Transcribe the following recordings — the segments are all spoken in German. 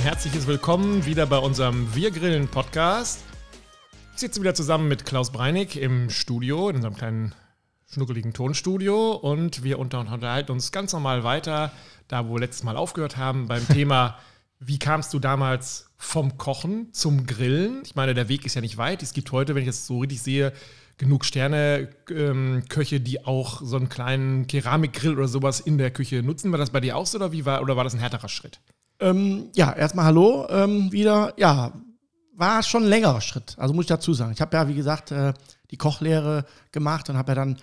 Ein herzliches Willkommen wieder bei unserem Wir Grillen Podcast. Ich sitze wieder zusammen mit Klaus Breinig im Studio, in unserem kleinen schnuckeligen Tonstudio und wir unterhalten uns ganz normal weiter, da wo wir letztes Mal aufgehört haben, beim Thema, wie kamst du damals vom Kochen zum Grillen? Ich meine, der Weg ist ja nicht weit. Es gibt heute, wenn ich das so richtig sehe, genug Sterne-Köche, ähm, die auch so einen kleinen Keramikgrill oder sowas in der Küche nutzen. War das bei dir auch so oder wie war oder war das ein härterer Schritt? Ähm, ja, erstmal Hallo ähm, wieder. Ja, war schon ein längerer Schritt. Also muss ich dazu sagen. Ich habe ja, wie gesagt, äh, die Kochlehre gemacht und habe ja dann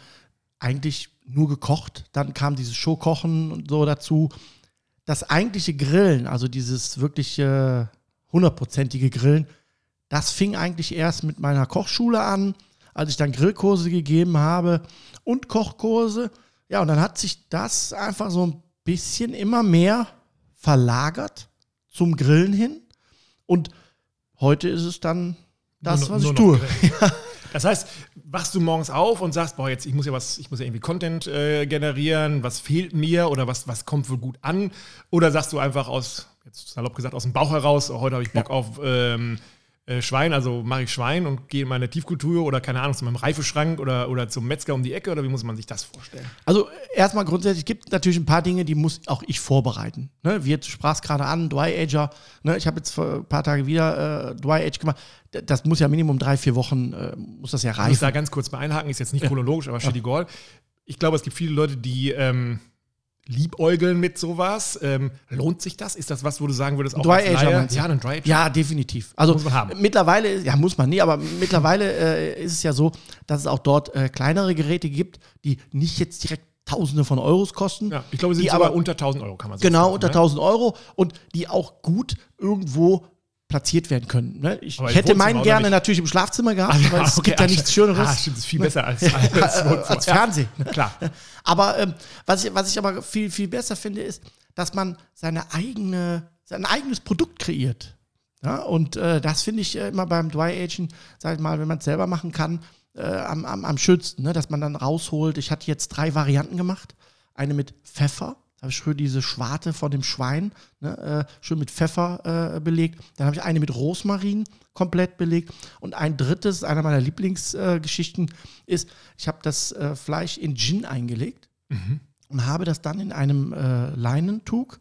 eigentlich nur gekocht. Dann kam dieses Showkochen und so dazu. Das eigentliche Grillen, also dieses wirklich hundertprozentige Grillen, das fing eigentlich erst mit meiner Kochschule an, als ich dann Grillkurse gegeben habe und Kochkurse. Ja, und dann hat sich das einfach so ein bisschen immer mehr verlagert zum Grillen hin. Und heute ist es dann das, was ich tue. Das heißt, wachst du morgens auf und sagst, boah, jetzt ich muss ja was, ich muss ja irgendwie Content äh, generieren, was fehlt mir oder was, was kommt wohl gut an? Oder sagst du einfach aus, jetzt salopp gesagt, aus dem Bauch heraus, oh, heute habe ich Bock ja. auf ähm, äh, Schwein, also mache ich Schwein und gehe in meine Tiefkultur oder keine Ahnung, zu meinem Reifeschrank oder, oder zum Metzger um die Ecke oder wie muss man sich das vorstellen? Also erstmal grundsätzlich gibt es natürlich ein paar Dinge, die muss auch ich vorbereiten. Ne? Wie jetzt sprach es gerade an, Dry Ager. Ne? Ich habe jetzt vor ein paar Tage wieder äh, Dry Age gemacht. Das muss ja Minimum drei, vier Wochen, äh, muss das ja reifen. Ich muss da ganz kurz mal einhaken, ist jetzt nicht chronologisch, aber Shitty Goal. Ich glaube, es gibt viele Leute, die ähm, liebäugeln mit sowas. Ähm, lohnt sich das? Ist das was, wo du sagen würdest, auch Dry als Ja, ein Dry Ager. Ja, definitiv. Also muss man haben. mittlerweile, ja, muss man nie, aber mittlerweile äh, ist es ja so, dass es auch dort äh, kleinere Geräte gibt, die nicht jetzt direkt Tausende von Euros kosten. Ja, ich glaube, sie sind aber unter 1000 Euro, kann man sagen. Genau, unter ne? 1000 Euro und die auch gut irgendwo platziert werden können. Ne? Ich, ich hätte meinen gerne natürlich im Schlafzimmer gehabt, ah, ja, weil es okay, gibt ja nichts Schöneres. Ah, stimmt, das ist viel besser als, als, als Fernsehen. Ja, klar. Aber ähm, was, ich, was ich aber viel, viel besser finde, ist, dass man seine eigene, sein eigenes Produkt kreiert. Ja? Und äh, das finde ich äh, immer beim Dry Aging, sag ich mal, wenn man es selber machen kann, äh, am, am, am schönsten, ne? dass man dann rausholt. Ich hatte jetzt drei Varianten gemacht. Eine mit Pfeffer, habe ich schön diese Schwarte von dem Schwein, ne, äh, schön mit Pfeffer äh, belegt. Dann habe ich eine mit Rosmarin komplett belegt. Und ein drittes, einer meiner Lieblingsgeschichten, äh, ist, ich habe das äh, Fleisch in Gin eingelegt mhm. und habe das dann in einem äh, Leinentuch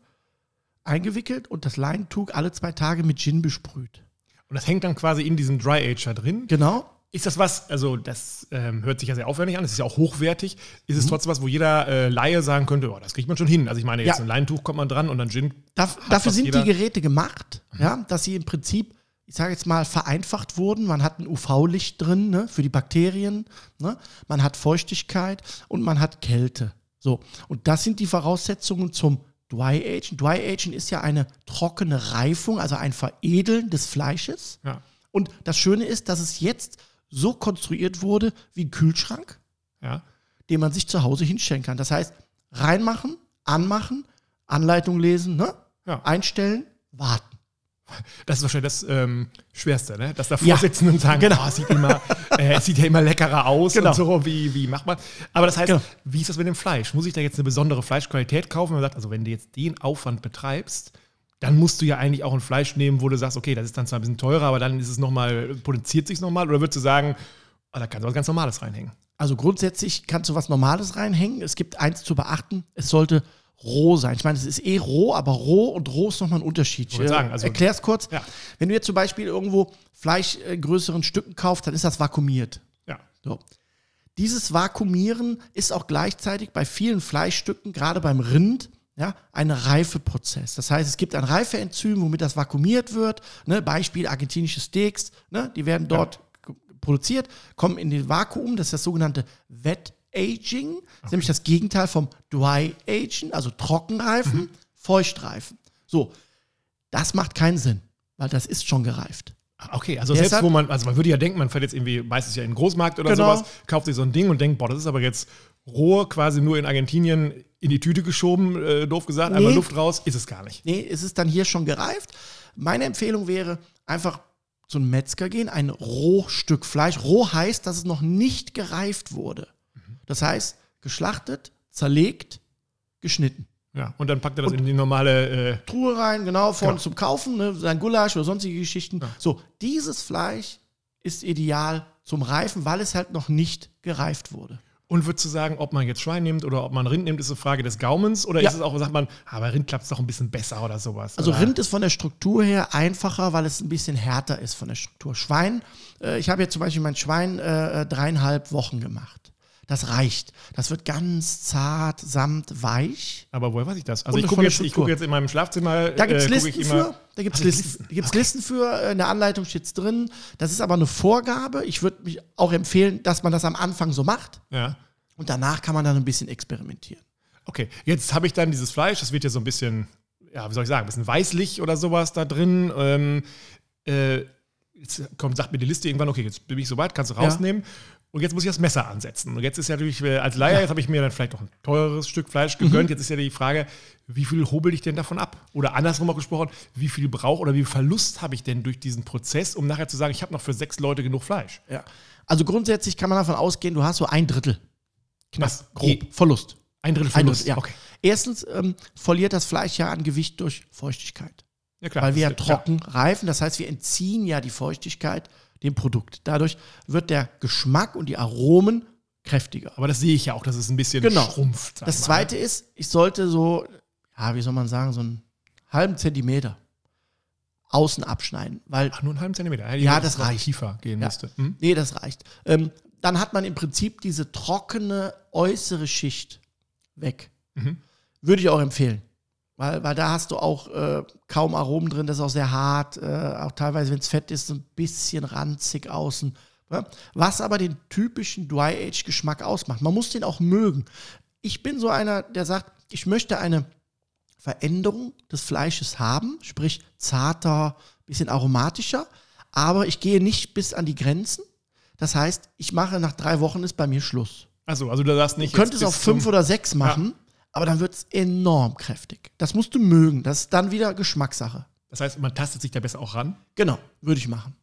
eingewickelt und das Leinentuch alle zwei Tage mit Gin besprüht. Und das hängt dann quasi in diesem Dry Ager drin? Genau. Ist das was, also das ähm, hört sich ja sehr aufwendig an, das ist ja auch hochwertig. Ist es mhm. trotzdem was, wo jeder äh, Laie sagen könnte, oh, das kriegt man schon hin? Also ich meine, jetzt ja. ein Leintuch kommt man dran und dann Gin. Darf, dafür sind jeder. die Geräte gemacht, mhm. ja, dass sie im Prinzip, ich sage jetzt mal, vereinfacht wurden. Man hat ein UV-Licht drin ne, für die Bakterien, ne? man hat Feuchtigkeit und man hat Kälte. So, und das sind die Voraussetzungen zum Dry Aging. Dry Aging ist ja eine trockene Reifung, also ein Veredeln des Fleisches. Ja. Und das Schöne ist, dass es jetzt so konstruiert wurde wie ein Kühlschrank, ja. den man sich zu Hause hinstellen kann. Das heißt, reinmachen, anmachen, Anleitung lesen, ne? ja. einstellen, warten. Das ist wahrscheinlich das ähm, Schwerste, ne? dass da Vorsitzenden ja, sagen, genau. oh, sieht immer, äh, es sieht ja immer leckerer aus genau. und so, wie, wie macht man. Aber das heißt, genau. wie ist das mit dem Fleisch? Muss ich da jetzt eine besondere Fleischqualität kaufen? Man sagt, also wenn du jetzt den Aufwand betreibst, dann musst du ja eigentlich auch ein Fleisch nehmen, wo du sagst, okay, das ist dann zwar ein bisschen teurer, aber dann ist es nochmal, potenziert sich nochmal. Oder würdest du sagen, oh, da kannst du was ganz Normales reinhängen? Also grundsätzlich kannst du was Normales reinhängen. Es gibt eins zu beachten, es sollte roh sein. Ich meine, es ist eh roh, aber roh und roh ist nochmal ein Unterschied. Ich sagen, also, Erklär's kurz. Ja. Wenn du jetzt zum Beispiel irgendwo Fleisch in größeren Stücken kaufst, dann ist das vakuumiert. Ja. So. Dieses Vakuumieren ist auch gleichzeitig bei vielen Fleischstücken, gerade beim Rind, ja, ein Reifeprozess. Das heißt, es gibt ein Reifeenzym, womit das vakuumiert wird. Ne, Beispiel argentinische Steaks, ne, die werden dort ja. produziert, kommen in den Vakuum, das ist das sogenannte Wet Aging, okay. ist nämlich das Gegenteil vom Dry Aging, also Trockenreifen, mhm. Feuchtreifen. So, das macht keinen Sinn, weil das ist schon gereift. Okay, also Deshalb, selbst wo man, also man würde ja denken, man fährt jetzt irgendwie meistens ja in den Großmarkt oder genau. sowas, kauft sich so ein Ding und denkt, boah, das ist aber jetzt roh quasi nur in Argentinien in die Tüte geschoben, äh, doof gesagt, nee. einmal Luft raus, ist es gar nicht. Nee, ist es dann hier schon gereift. Meine Empfehlung wäre einfach zu einem Metzger gehen, ein Rohstück Fleisch. Roh heißt, dass es noch nicht gereift wurde. Das heißt, geschlachtet, zerlegt, geschnitten. Ja, und dann packt er das in die normale. Äh, Truhe rein, genau, vorne Genau. zum Kaufen, ne, sein Gulasch oder sonstige Geschichten. So, dieses Fleisch ist ideal zum Reifen, weil es halt noch nicht gereift wurde. Und würdest du sagen, ob man jetzt Schwein nimmt oder ob man Rind nimmt, ist eine Frage des Gaumens? Oder Ja. ist es auch, sagt man, ah, bei Rind klappt es doch ein bisschen besser oder sowas? Also oder? Rind ist von der Struktur her einfacher, weil es ein bisschen härter ist von der Struktur. Schwein, äh, ich habe jetzt zum Beispiel mein Schwein äh, dreieinhalb Wochen gemacht. Das reicht. Das wird ganz zart, samt, weich. Aber woher weiß ich das? Also Und ich gucke jetzt, ich gucke jetzt in meinem Schlafzimmer. Da gibt es äh, Listen für. Da gibt es Ach, Listen, Da gibt's Listen für. äh, In der Anleitung steht es drin. Das ist aber eine Vorgabe. Ich würde mich auch empfehlen, dass man das am Anfang so macht. Ja. Und danach kann man dann ein bisschen experimentieren. Okay, jetzt habe ich dann dieses Fleisch, das wird ja so ein bisschen, ja, wie soll ich sagen, ein bisschen weißlich oder sowas da drin. Ähm, äh, jetzt kommt, sagt mir die Liste irgendwann, okay, jetzt bin ich soweit, kannst du Ja. Und jetzt muss ich das Messer ansetzen. Und jetzt ist ja natürlich, äh, als Laie, jetzt habe ich mir dann vielleicht noch ein teures Stück Fleisch Mhm. gegönnt. Jetzt ist ja die Frage, wie viel hobel ich denn davon ab? Oder andersrum auch gesprochen, wie viel Brauch oder wie viel Verlust habe ich denn durch diesen Prozess, um nachher zu sagen, ich habe noch für sechs Leute genug Fleisch? Ja. Also grundsätzlich kann man davon ausgehen, du hast so ein Drittel. Knapp, Was? grob. Verlust. Ein Drittel Ein Verlust. Drittel, ja. Okay. Erstens ähm, verliert das Fleisch ja an Gewicht durch Feuchtigkeit. Ja, klar. weil wir ja trocken reifen. Das heißt, wir entziehen ja die Feuchtigkeit dem Produkt. Dadurch wird der Geschmack und die Aromen kräftiger. Aber das sehe ich ja auch, dass es ein bisschen Genau. schrumpft. Das mal. zweite ist, ich sollte so, ja, wie soll man sagen, so einen halben Zentimeter außen abschneiden, weil, Ach, nur einen halben Zentimeter. Ich Ja, das reicht. tiefer gehen Ja. müsste. Hm? nee, das reicht. Ähm, dann hat man im Prinzip diese trockene äußere Schicht weg. Mhm. Würde ich auch empfehlen. Weil, weil da hast du auch äh, kaum Aromen drin, das ist auch sehr hart, äh, auch teilweise, wenn es fett ist, so ein bisschen ranzig außen. Ja? Was aber den typischen Dry-Age-Geschmack ausmacht. Man muss den auch mögen. Ich bin so einer, der sagt, ich möchte eine Veränderung des Fleisches haben, sprich zarter, bisschen aromatischer, aber ich gehe nicht bis an die Grenzen. Das heißt, ich mache nach drei Wochen ist bei mir Schluss. Achso, also du sagst nicht. Du könntest jetzt auf fünf oder sechs machen, aber dann wird es enorm kräftig. Das musst du mögen. Das ist dann wieder Geschmackssache. Das heißt, man tastet sich da besser auch ran. Genau, würde ich machen.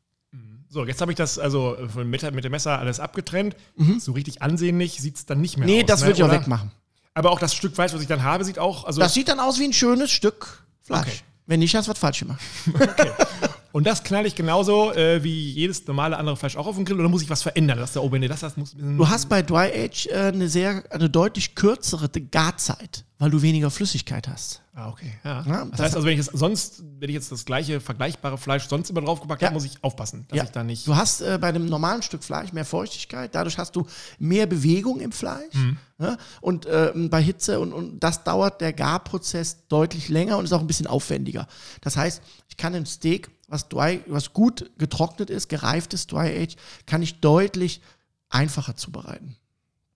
So, jetzt habe ich das also von mit, mit dem Messer alles abgetrennt. So richtig ansehnlich sieht es dann nicht mehr Mhm. Nee, aus. das ne? würde ich auch wegmachen. Aber auch das Stück Fleisch, was ich dann habe, sieht auch. Also, Das sieht dann aus wie ein schönes Stück Fleisch. Okay. Wenn nicht, hast du was falsch gemacht. und das knall ich genauso äh, wie jedes normale andere Fleisch auch auf den Grill. Oder muss ich was verändern? Das ist der oben, nee, das, das muss. Du hast bei Dry Age äh, eine sehr, eine deutlich kürzere Garzeit, weil du weniger Flüssigkeit hast. Ah, okay. Ja. Ja, das, das- heißt also, wenn ich jetzt sonst, wenn ich jetzt das gleiche vergleichbare Fleisch sonst immer draufgepackt Ja. habe, muss ich aufpassen, dass ich da nicht. Du hast äh, bei einem normalen Stück Fleisch mehr Feuchtigkeit, dadurch hast du mehr Bewegung im Fleisch. Ja? Und ähm, bei Hitze und, und das dauert der Garprozess deutlich länger und ist auch ein bisschen aufwendiger. Das heißt, ich kann ein Steak, was, dry, was gut getrocknet ist, gereiftes Dry Age, kann ich deutlich einfacher zubereiten.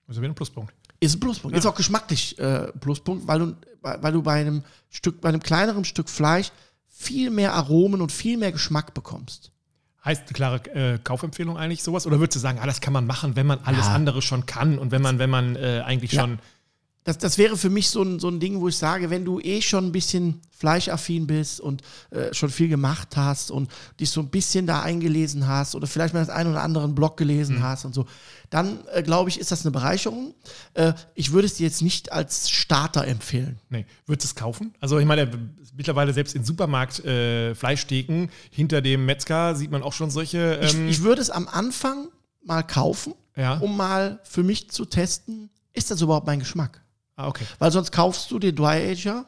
Also wieder ein Pluspunkt. Ist ein Pluspunkt. Ist auch geschmacklich äh, Pluspunkt, weil du, weil du bei einem Stück, bei einem kleineren Stück Fleisch viel mehr Aromen und viel mehr Geschmack bekommst. Heißt eine klare äh, Kaufempfehlung eigentlich sowas? Oder würdest du sagen, ah, das kann man machen, wenn man alles Ja. andere schon kann und wenn man, wenn man äh, eigentlich Ja. schon. Das, das wäre für mich so ein, so ein Ding, wo ich sage, wenn du eh schon ein bisschen fleischaffin bist und äh, schon viel gemacht hast und dich so ein bisschen da eingelesen hast oder vielleicht mal das einen oder anderen Blog gelesen hast und so, dann äh, glaube ich, ist das eine Bereicherung. Äh, ich würde es dir jetzt nicht als Starter empfehlen. Nee, würdest du es kaufen? Also ich meine, mittlerweile selbst in Supermarkt äh, Fleischtheken hinter dem Metzger sieht man auch schon solche. Ich, Ähm, ich würde es am Anfang mal kaufen, Ja. um mal für mich zu testen, ist das überhaupt mein Geschmack? Ah, okay. Weil sonst kaufst du den Dry Ager,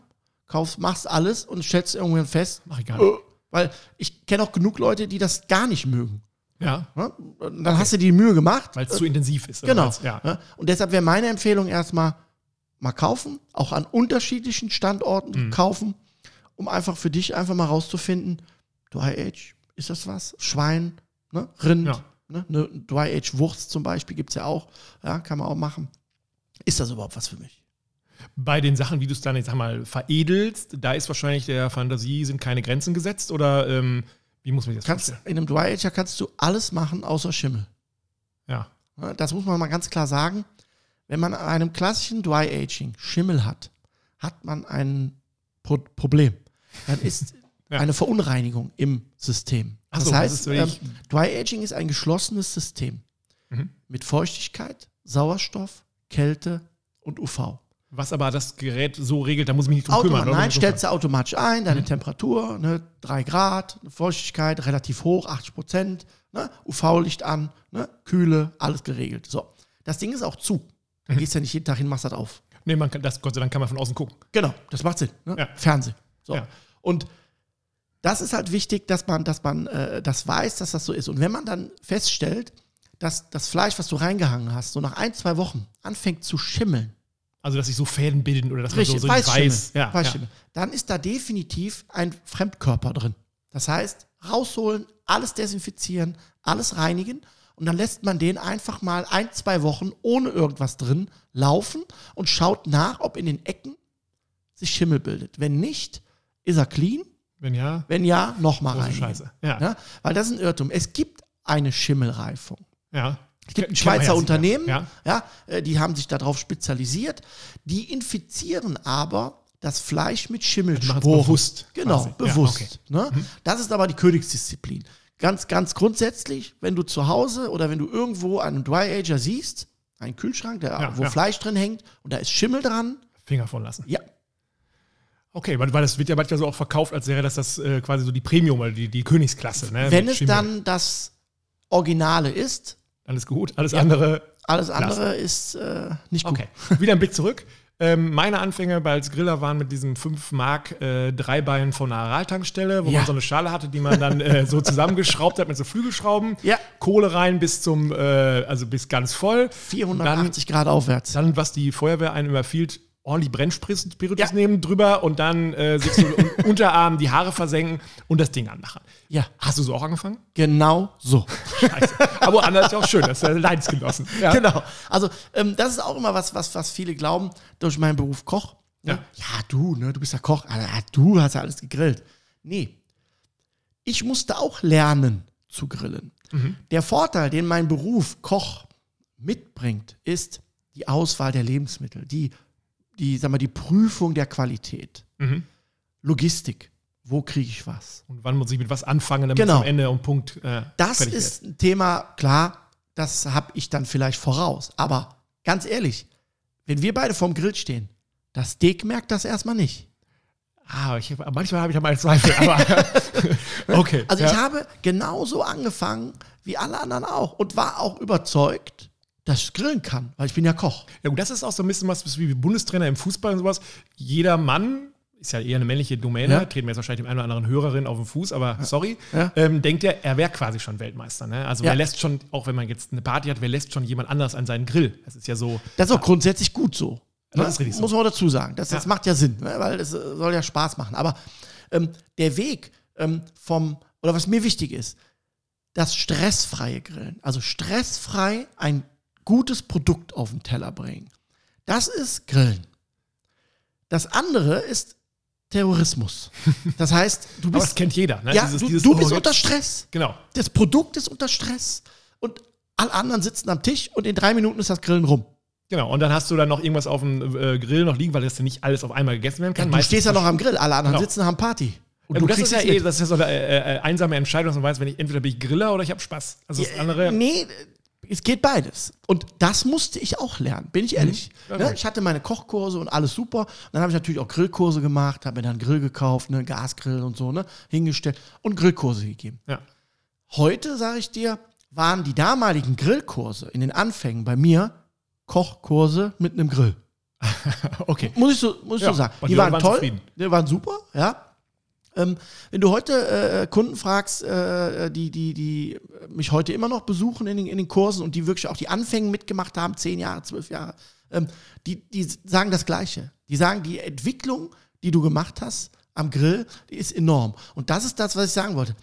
kaufst, machst alles und stellst irgendwann fest, Mach ich gar nicht. weil ich kenne auch genug Leute, die das gar nicht mögen. Ja? Und Dann hast du die Mühe gemacht. weil es Äh, zu intensiv ist. Genau. Ja. Ne? Und deshalb wäre meine Empfehlung erstmal mal kaufen, auch an unterschiedlichen Standorten Mhm. kaufen, um einfach für dich einfach mal rauszufinden, Dry Age, ist das was? Schwein, ne? Rind, Ja. ne? eine Dry Age Wurst zum Beispiel gibt es ja auch, ja, kann man auch machen. Ist das überhaupt was für mich? Bei den Sachen, wie du es dann jetzt sag mal veredelst, da ist wahrscheinlich der Fantasie sind keine Grenzen gesetzt oder ähm, wie muss man das Kannst, vorstellen? in einem Dry Ager kannst du alles machen außer Schimmel. Ja. Das muss man mal ganz klar sagen. Wenn man an einem klassischen Dry Aging Schimmel hat, hat man ein Pro Problem. Dann ist Ja. eine Verunreinigung im System. Ach Das so, heißt, ähm, Dry Aging ist ein geschlossenes System Mhm. mit Feuchtigkeit, Sauerstoff, Kälte und UV. Was aber das Gerät so regelt, da muss ich mich nicht drum Automat, kümmern. nein, stellst du automatisch ein, deine Temperatur, ne, 3 Grad, Feuchtigkeit relativ hoch, 80 Prozent, ne, UV-Licht an, ne, Kühle, alles geregelt. So. Das Ding ist auch zu. Da gehst du ja nicht jeden Tag hin, machst das auf. Nee, man kann, das, Gott sei Dank kann man von außen gucken. Genau, das macht Sinn. Ne? Ja. Fernsehen. So. Ja. Und das ist halt wichtig, dass man, dass man äh, das weiß, dass das so ist. Und wenn man dann feststellt, dass das Fleisch, was du reingehangen hast, so nach ein, zwei Wochen anfängt zu schimmeln, Also, dass sich so Fäden bilden oder dass man Richtig, so, so nicht Weißschimmel. weiß. Ja, Weißschimmel. Dann ist da definitiv ein Fremdkörper drin. Das heißt, rausholen, alles desinfizieren, alles reinigen und dann lässt man den einfach mal ein, zwei Wochen ohne irgendwas drin laufen und schaut nach, ob in den Ecken sich Schimmel bildet. Wenn nicht, ist er clean. Wenn ja, Wenn ja, nochmal rein. Scheiße. Ja. Ja, weil das ist ein Irrtum. Es gibt eine Schimmelreifung. ja. Es gibt ein Schweizer ja. Unternehmen, Ja. ja, äh, die haben sich darauf spezialisiert. Die infizieren aber das Fleisch mit Schimmelsporen. bewusst Genau, quasi. Ja, bewusst. okay. ne? Das ist aber die Königsdisziplin. Ganz, ganz grundsätzlich, wenn du zu Hause oder wenn du irgendwo einen Dry Ager siehst, einen Kühlschrank, der, Ja, wo ja. Fleisch drin hängt und da ist Schimmel dran, Finger von lassen. ja, Okay, weil, weil das wird ja manchmal so auch verkauft, als wäre das, das äh, quasi so die Premium oder die, die Königsklasse. Ne? wenn es dann das Originale ist, Alles gut, alles andere. alles andere ist äh, nicht gut. Okay, wieder ein Blick zurück. Ähm, meine Anfänge bei als Griller waren mit diesem 5 Mark äh, Dreibein von einer Araltankstelle, wo Ja. man so eine Schale hatte, die man dann äh, so zusammengeschraubt hat mit so Flügelschrauben. Ja. Kohle rein bis zum, äh, also bis ganz voll. 480 Grad aufwärts. Dann, was die Feuerwehr einen überfiehlt, ordentlich Brennspiritus Ja. nehmen drüber und dann äh, sich so Unterarm die Haare versenken und das Ding anmachen. Ja, Hast du so auch angefangen? genau so. Scheiße. Aber anders ist ja auch schön, das ist ja Leidensgenossen. Ja. Genau. Also, ähm, das ist auch immer was, was, was viele glauben durch meinen Beruf Koch. Ne? Ja. Ja. du, ne, du bist ja Koch. Ah, ah, du hast ja alles gegrillt. Nee. Ich musste auch lernen zu grillen. Der Vorteil, den mein Beruf Koch mitbringt, ist die Auswahl der Lebensmittel, die, die, sag mal, die Prüfung der Qualität. Mhm. Logistik. Wo kriege ich was? Und wann muss ich mit was anfangen, damit Genau. am Ende um Punkt äh, Das ist ein Thema, klar, das habe ich dann vielleicht voraus. Aber ganz ehrlich, wenn wir beide vorm Grill stehen, das Steak merkt das erstmal nicht. Ah, ich, manchmal habe ich ja mal Zweifel, aber okay. Also ja. ich habe genauso angefangen wie alle anderen auch und war auch überzeugt, dass ich grillen kann, weil ich bin ja Koch. ja, gut, das ist auch so ein bisschen was wie Bundestrainer im Fußball und sowas. Jeder Mann ist ja eher eine männliche Domäne, Ja. treten wir jetzt wahrscheinlich dem einen oder anderen Hörerin auf den Fuß, aber sorry, Ja. ähm, denkt er, er wäre quasi schon Weltmeister. Ne? Also Ja. wer lässt schon, auch wenn man jetzt eine Party hat, wer lässt schon jemand anders an seinen Grill? Das ist ja so, Das ist auch grundsätzlich gut so. Das Ne? ist richtig so. Muss man auch dazu sagen. Das, das Ja. macht ja Sinn, ne? weil es soll ja Spaß machen. Aber ähm, der Weg ähm, vom, oder was mir wichtig ist, das stressfreie Grillen. Also stressfrei ein gutes Produkt auf den Teller bringen. Das ist Grillen. Das andere ist Terrorismus. Das heißt, du aber das bist, kennt jeder. Ne? ja, Dieses- du, dieses, du bist unter Stress. Genau. Das Produkt ist unter Stress. Und alle anderen sitzen am Tisch und in drei Minuten ist das Grillen rum. Genau, und dann hast du dann noch irgendwas auf dem äh, Grill noch liegen, weil das ja nicht alles auf einmal gegessen werden Ja, kann. du stehst ja noch am Grill, alle anderen Genau. sitzen, haben Party. Und Ja, du das ist ja eh, das ist ja so eine äh, äh, einsame Entscheidung, dass man weiß, wenn ich entweder bin ich Griller oder ich habe Spaß. Also das andere. Nee, es geht beides. Und das musste ich auch lernen, bin ich ehrlich. Ja, ne? Ich hatte meine Kochkurse und alles super. Und dann habe ich natürlich auch Grillkurse gemacht, habe mir dann einen Grill gekauft, ne, Gasgrill und so, ne, hingestellt und Grillkurse gegeben. Ja. Heute, sage ich dir, waren die damaligen Grillkurse in den Anfängen bei mir Kochkurse mit einem Grill. Okay. Muss ich so, muss ich Ja, so sagen. die waren, waren toll, zufrieden. die waren super, ja. Ähm, wenn du heute äh, Kunden fragst, äh, die, die, die mich heute immer noch besuchen in den, in den Kursen und die wirklich auch die Anfänge mitgemacht haben, zehn Jahre, zwölf Jahre, ähm, die, die sagen das Gleiche. Die sagen, die Entwicklung, die du gemacht hast am Grill, die ist enorm. Und das ist das, was ich sagen wollte.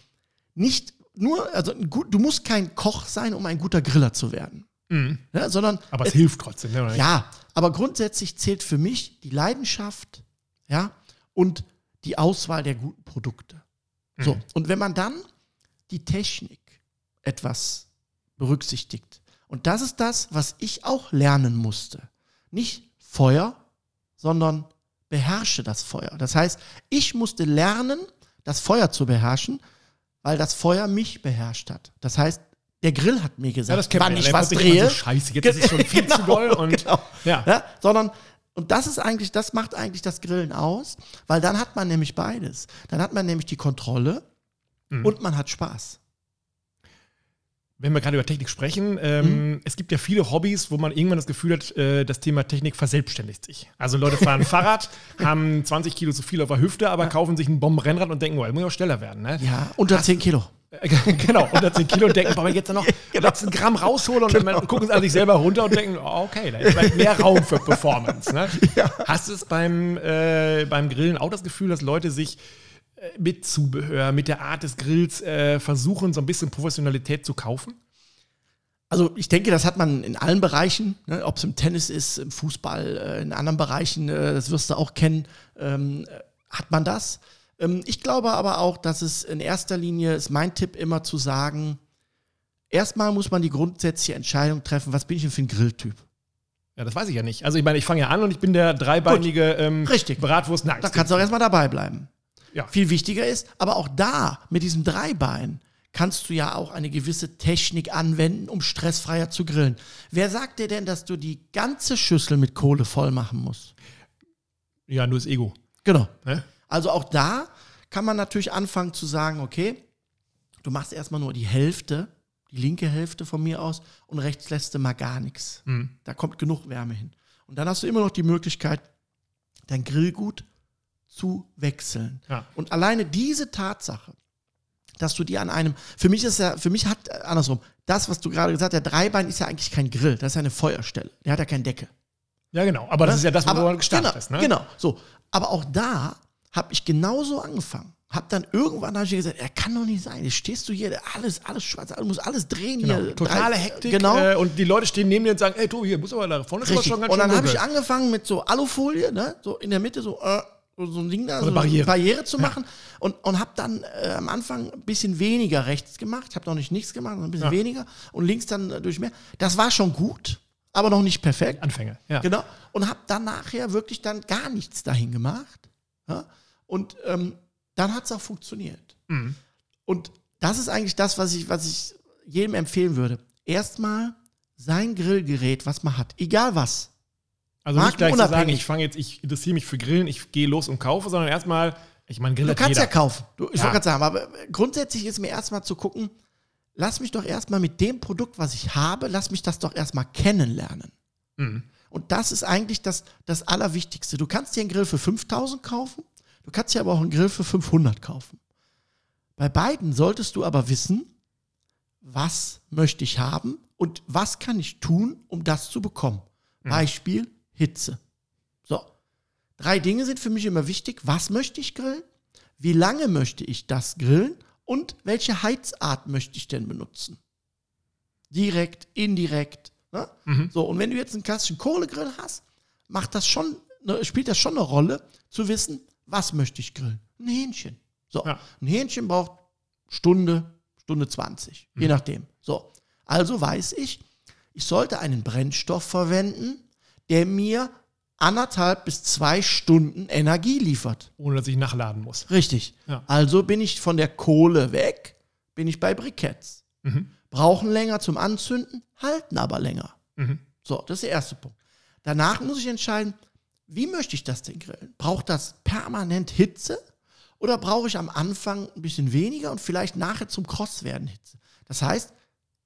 Nicht nur, also du musst kein Koch sein, um ein guter Griller zu werden. Ja, sondern Aber es hilft trotzdem. Ne? ja, aber grundsätzlich zählt für mich die Leidenschaft, ja, und die Auswahl der guten Produkte. So, und wenn man dann die Technik etwas berücksichtigt, und das ist das, was ich auch lernen musste. Nicht Feuer, sondern beherrsche das Feuer. Das heißt, ich musste lernen, das Feuer zu beherrschen, weil das Feuer mich beherrscht hat. Das heißt, der Grill hat mir Ja, gesagt, das kennt wann ich ja. was drehe. So, Scheiße, jetzt ist es schon viel zu Genau, doll. Und, genau. ja. Ja, sondern Und das ist eigentlich, das macht eigentlich das Grillen aus, weil dann hat man nämlich beides. Dann hat man nämlich die Kontrolle Mhm. und man hat Spaß. Wenn wir gerade über Technik sprechen, ähm, Mhm. es gibt ja viele Hobbys, wo man irgendwann das Gefühl hat, äh, das Thema Technik verselbstständigt sich. Also Leute fahren Fahrrad, haben 20 Kilo zu viel auf der Hüfte, aber kaufen sich ein Bombenrennrad und denken, oh, das muss ja auch schneller werden. Ne? Ja, unter 10 Kilo. Genau, unter 10 Kilo und denken, boah, jetzt noch jetzt ein Gramm raushole und Genau. dann gucken sie an sich selber runter und denken, oh, okay, da ist vielleicht mehr Raum für Performance. Ne? Hast du es beim, äh, beim Grillen auch das Gefühl, dass Leute sich äh, mit Zubehör, mit der Art des Grills äh, versuchen, so ein bisschen Professionalität zu kaufen? Also ich denke, das hat man in allen Bereichen, ne, ob es im Tennis ist, im Fußball, äh, in anderen Bereichen, äh, das wirst du auch kennen, ähm, äh, hat man das. Ähm, ich glaube aber auch, dass es in erster Linie ist mein Tipp immer zu sagen, erstmal muss man die grundsätzliche Entscheidung treffen, was bin ich denn für ein Grilltyp? Ja, das weiß ich ja nicht. Also ich meine, ich fange ja an und ich bin der dreibeinige ähm, Richtig. Bratwurst nice. Da kannst du auch erstmal dabei bleiben. Ja. Viel wichtiger ist, aber auch da, mit diesem Dreibein, kannst du ja auch eine gewisse Technik anwenden, um stressfreier zu grillen. Wer sagt dir denn, dass du die ganze Schüssel mit Kohle voll machen musst? ja, nur das Ego. Genau. Ne? Also auch da kann man natürlich anfangen zu sagen, okay, du machst erstmal nur die Hälfte, die linke Hälfte von mir aus und rechts lässt du mal gar nichts. Mhm. Da kommt genug Wärme hin. Und dann hast du immer noch die Möglichkeit, dein Grillgut zu wechseln. Ja. Und alleine diese Tatsache, dass du die an einem, für mich ist ja, für mich hat, äh, andersrum, das, was du gerade gesagt hast, der Dreibein ist ja eigentlich kein Grill, das ist ja eine Feuerstelle. Der hat ja keinen Deckel. Ja, genau. Aber das ist ja das, wo du gestartet genau, hast. Ne? Genau, so. Aber auch da habe ich genauso angefangen. Hab dann irgendwann hab ich gesagt, er kann doch nicht sein. Jetzt stehst du hier, alles, alles schwarz, du musst alles drehen Genau. hier. Totale Hektik. Genau. Äh, und die Leute stehen neben dir und sagen, ey, Tobi, hier, muss aber da vorne ist Richtig. schon ganz Und dann habe ich angefangen mit so Alufolie, ne? so in der Mitte so, äh, so ein Ding da, so eine Barriere. zu machen. Und, und habe dann äh, am Anfang ein bisschen weniger rechts gemacht. Ich habe noch nicht nichts gemacht, sondern ein bisschen Ja. weniger. Und links dann äh, durch mehr. Das war schon gut, aber noch nicht perfekt. Anfänge. Ja. Genau. Und habe dann nachher wirklich dann gar nichts dahin gemacht. Ja? Und ähm, dann hat es auch funktioniert. Mhm. Und das ist eigentlich das, was ich, was ich jedem empfehlen würde. Erstmal sein Grillgerät, was man hat, egal was. Also nicht gleich zu sagen, ich fange jetzt, ich interessiere mich für Grillen, ich gehe los und kaufe, sondern erstmal, ich meine, Grill Du kannst jeder. ja kaufen. Du, ich Ja. wollte gerade sagen, aber grundsätzlich ist mir erstmal zu gucken, lass mich doch erstmal mit dem Produkt, was ich habe, lass mich das doch erstmal kennenlernen. Mhm. Und das ist eigentlich das, das Allerwichtigste. Du kannst dir einen Grill für 5000 kaufen, du kannst dir aber auch einen Grill für 500 kaufen. Bei beiden solltest du aber wissen, was möchte ich haben und was kann ich tun, um das zu bekommen. Beispiel Hitze. So, drei Dinge sind für mich immer wichtig. Was möchte ich grillen? Wie lange möchte ich das grillen? Und welche Heizart möchte ich denn benutzen? Direkt, indirekt. Ne? Mhm. So, und wenn du jetzt einen klassischen Kohlegrill hast, macht das schon, spielt das schon eine Rolle, zu wissen, was möchte ich grillen? Ein Hähnchen. So, Ja. ein Hähnchen braucht Stunde, Stunde 20, je nachdem. So, also weiß ich, ich sollte einen Brennstoff verwenden, der mir anderthalb bis zwei Stunden Energie liefert. Ohne dass ich nachladen muss. Richtig. Ja. Also bin ich von der Kohle weg, bin ich bei Briketts. Mhm. Brauchen länger zum Anzünden, halten aber länger. Mhm. So, das ist der erste Punkt. Danach muss ich entscheiden, wie möchte ich das denn grillen? Braucht das permanent Hitze oder brauche ich am Anfang ein bisschen weniger und vielleicht nachher zum Krosswerden Hitze? Das heißt,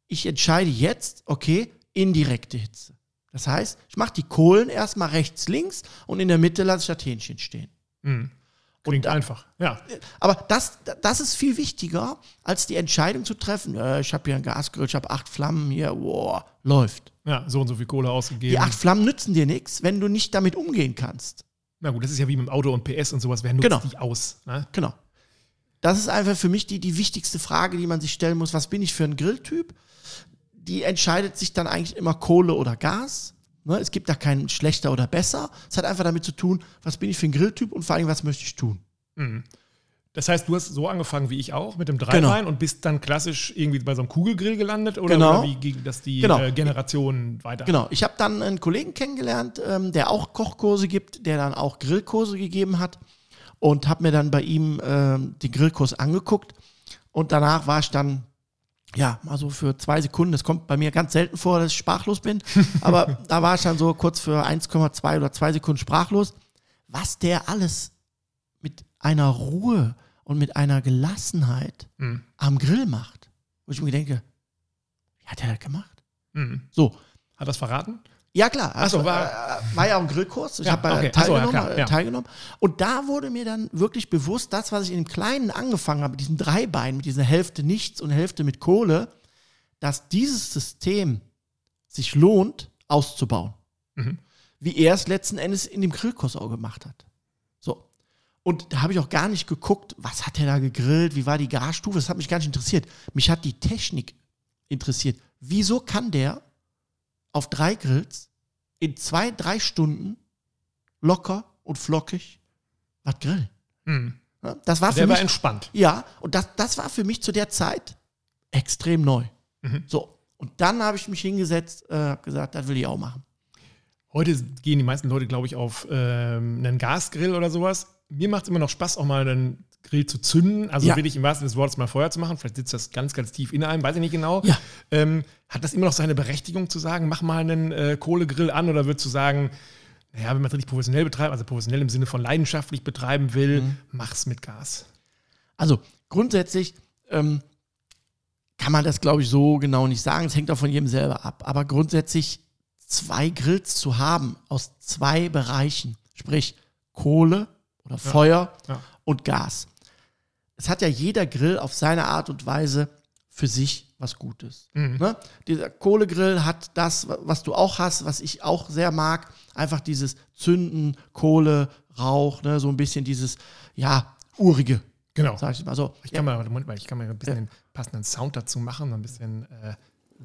ich entscheide jetzt, okay, indirekte Hitze. Das heißt, ich mache die Kohlen erstmal rechts, links und in der Mitte lasse ich das Hähnchen stehen. Mhm. Klingt da- einfach. Ja. Aber das, das ist viel wichtiger, als die Entscheidung zu treffen, äh, ich habe hier einen Gasgrill, ich habe acht Flammen hier, wow, läuft. ja, so und so viel Kohle ausgegeben. Die acht Flammen nützen dir nichts, wenn du nicht damit umgehen kannst. Na gut, das ist ja wie mit dem Auto und PS und sowas. Wer nutzt Genau. die aus? Ne? Genau. Das ist einfach für mich die, die wichtigste Frage, die man sich stellen muss. Was bin ich für ein Grilltyp? Die entscheidet sich dann eigentlich immer Kohle oder Gas. Ne? Es gibt da keinen schlechter oder besser. Es hat einfach damit zu tun, was bin ich für ein Grilltyp und vor allem, was möchte ich tun. Das heißt, du hast so angefangen wie ich auch mit dem Dreibein und bist dann klassisch irgendwie bei so einem Kugelgrill gelandet oder, Genau. oder wie ging das die Genau. äh, Generationen weiter? Genau, ich habe dann einen Kollegen kennengelernt, ähm, der auch Kochkurse gibt, der dann auch Grillkurse gegeben hat und habe mir dann bei ihm ähm, den Grillkurs angeguckt und danach war ich dann ja, mal so für zwei Sekunden. Das kommt bei mir ganz selten vor, dass ich sprachlos bin. Aber da war ich dann so kurz für 1,2 oder 2 Sekunden sprachlos. Was der alles mit einer Ruhe und mit einer Gelassenheit Mhm. am Grill macht. Wo ich mir denke, wie hat er das gemacht? Mhm. So. Hat das verraten? Ja, klar. Ach so, Also, war- äh, war ja auch ein Grillkurs. Ich Ja, habe äh, okay. Ach so, ja, teilgenommen, äh, ja. teilgenommen. Und da wurde mir dann wirklich bewusst, das, was ich in dem Kleinen angefangen habe, mit diesem Dreibein, mit dieser Hälfte nichts und Hälfte mit Kohle, dass dieses System sich lohnt, auszubauen. Mhm. Wie er es letzten Endes in dem Grillkurs auch gemacht hat. So. Und da habe ich auch gar nicht geguckt, was hat er da gegrillt, wie war die Garstufe, das hat mich gar nicht interessiert. Mich hat die Technik interessiert. Wieso kann der auf drei Grills in zwei, drei Stunden locker und flockig was grillen? Mhm. Das war für Der war mich entspannt. ja, und das, das war für mich zu der Zeit extrem neu. Mhm. So, und dann habe ich mich hingesetzt, äh, habe gesagt, das will ich auch machen. Heute gehen die meisten Leute, glaube ich, auf ähm, einen Gasgrill oder sowas. Mir macht es immer noch Spaß, auch mal einen Grill zu zünden. Also Ja. wirklich im wahrsten Sinne des Wortes mal Feuer zu machen. Vielleicht sitzt das ganz, ganz tief in einem, weiß ich nicht genau. Ja. Ähm, hat das immer noch seine Berechtigung zu sagen, mach mal einen äh, Kohlegrill an oder würdest du sagen, naja, wenn man es richtig professionell betreibt, also professionell im Sinne von leidenschaftlich betreiben will, Mhm. mach's mit Gas. Also grundsätzlich ähm, kann man das, glaube ich, so genau nicht sagen. Es hängt auch von jedem selber ab. Aber grundsätzlich zwei Grills zu haben aus zwei Bereichen, sprich Kohle oder Feuer Ja. Und Gas. Es hat ja jeder Grill auf seine Art und Weise für sich was Gutes. Mhm. Ne? Dieser Kohlegrill hat das, was du auch hast, was ich auch sehr mag. Einfach dieses Zünden, Kohle, Rauch, ne? so ein bisschen dieses, ja, urige, Genau. sag ich mal so. Ich kann, mal, Moment mal, ich kann mal ein bisschen den passenden Sound dazu machen, ein bisschen äh,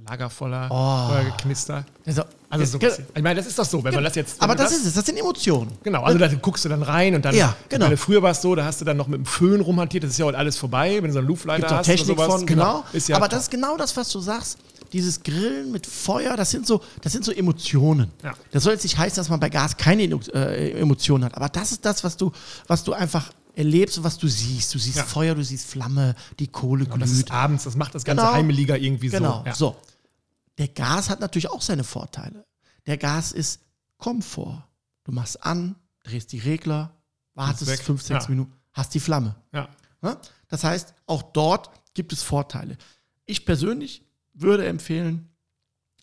lagervoller Oh. Feuergeknister. Also, Also so ge- bisschen. Ich meine, das ist doch so, wenn man das jetzt. aber du das ist es, das sind Emotionen. Genau, also da guckst du dann rein und dann. Ja, genau. Meine, früher war es so, da hast du dann noch mit dem Föhn rumhantiert, das ist ja heute alles vorbei, wenn du so einen Luftleiter Gibt hast. Technik oder sowas. von, genau. Ist ja aber das ist genau das, was du sagst. Dieses Grillen mit Feuer, das sind so, das sind so Emotionen. Ja. Das soll jetzt nicht heißen, dass man bei Gas keine äh, Emotionen hat, aber das ist das, was du, was du einfach erlebst und was du siehst. Du siehst Ja. Feuer, du siehst Flamme, die Kohle Und das ist glüht. abends, das macht das ganze Genau. Heimeliger irgendwie Genau. so. Ja. So. Der Gas hat natürlich auch seine Vorteile. Der Gas ist Komfort. Du machst an, drehst die Regler, wartest weg. fünf, sechs Ja. Minuten, hast die Flamme. Ja. Ne? Das heißt, auch dort gibt es Vorteile. Ich persönlich würde empfehlen,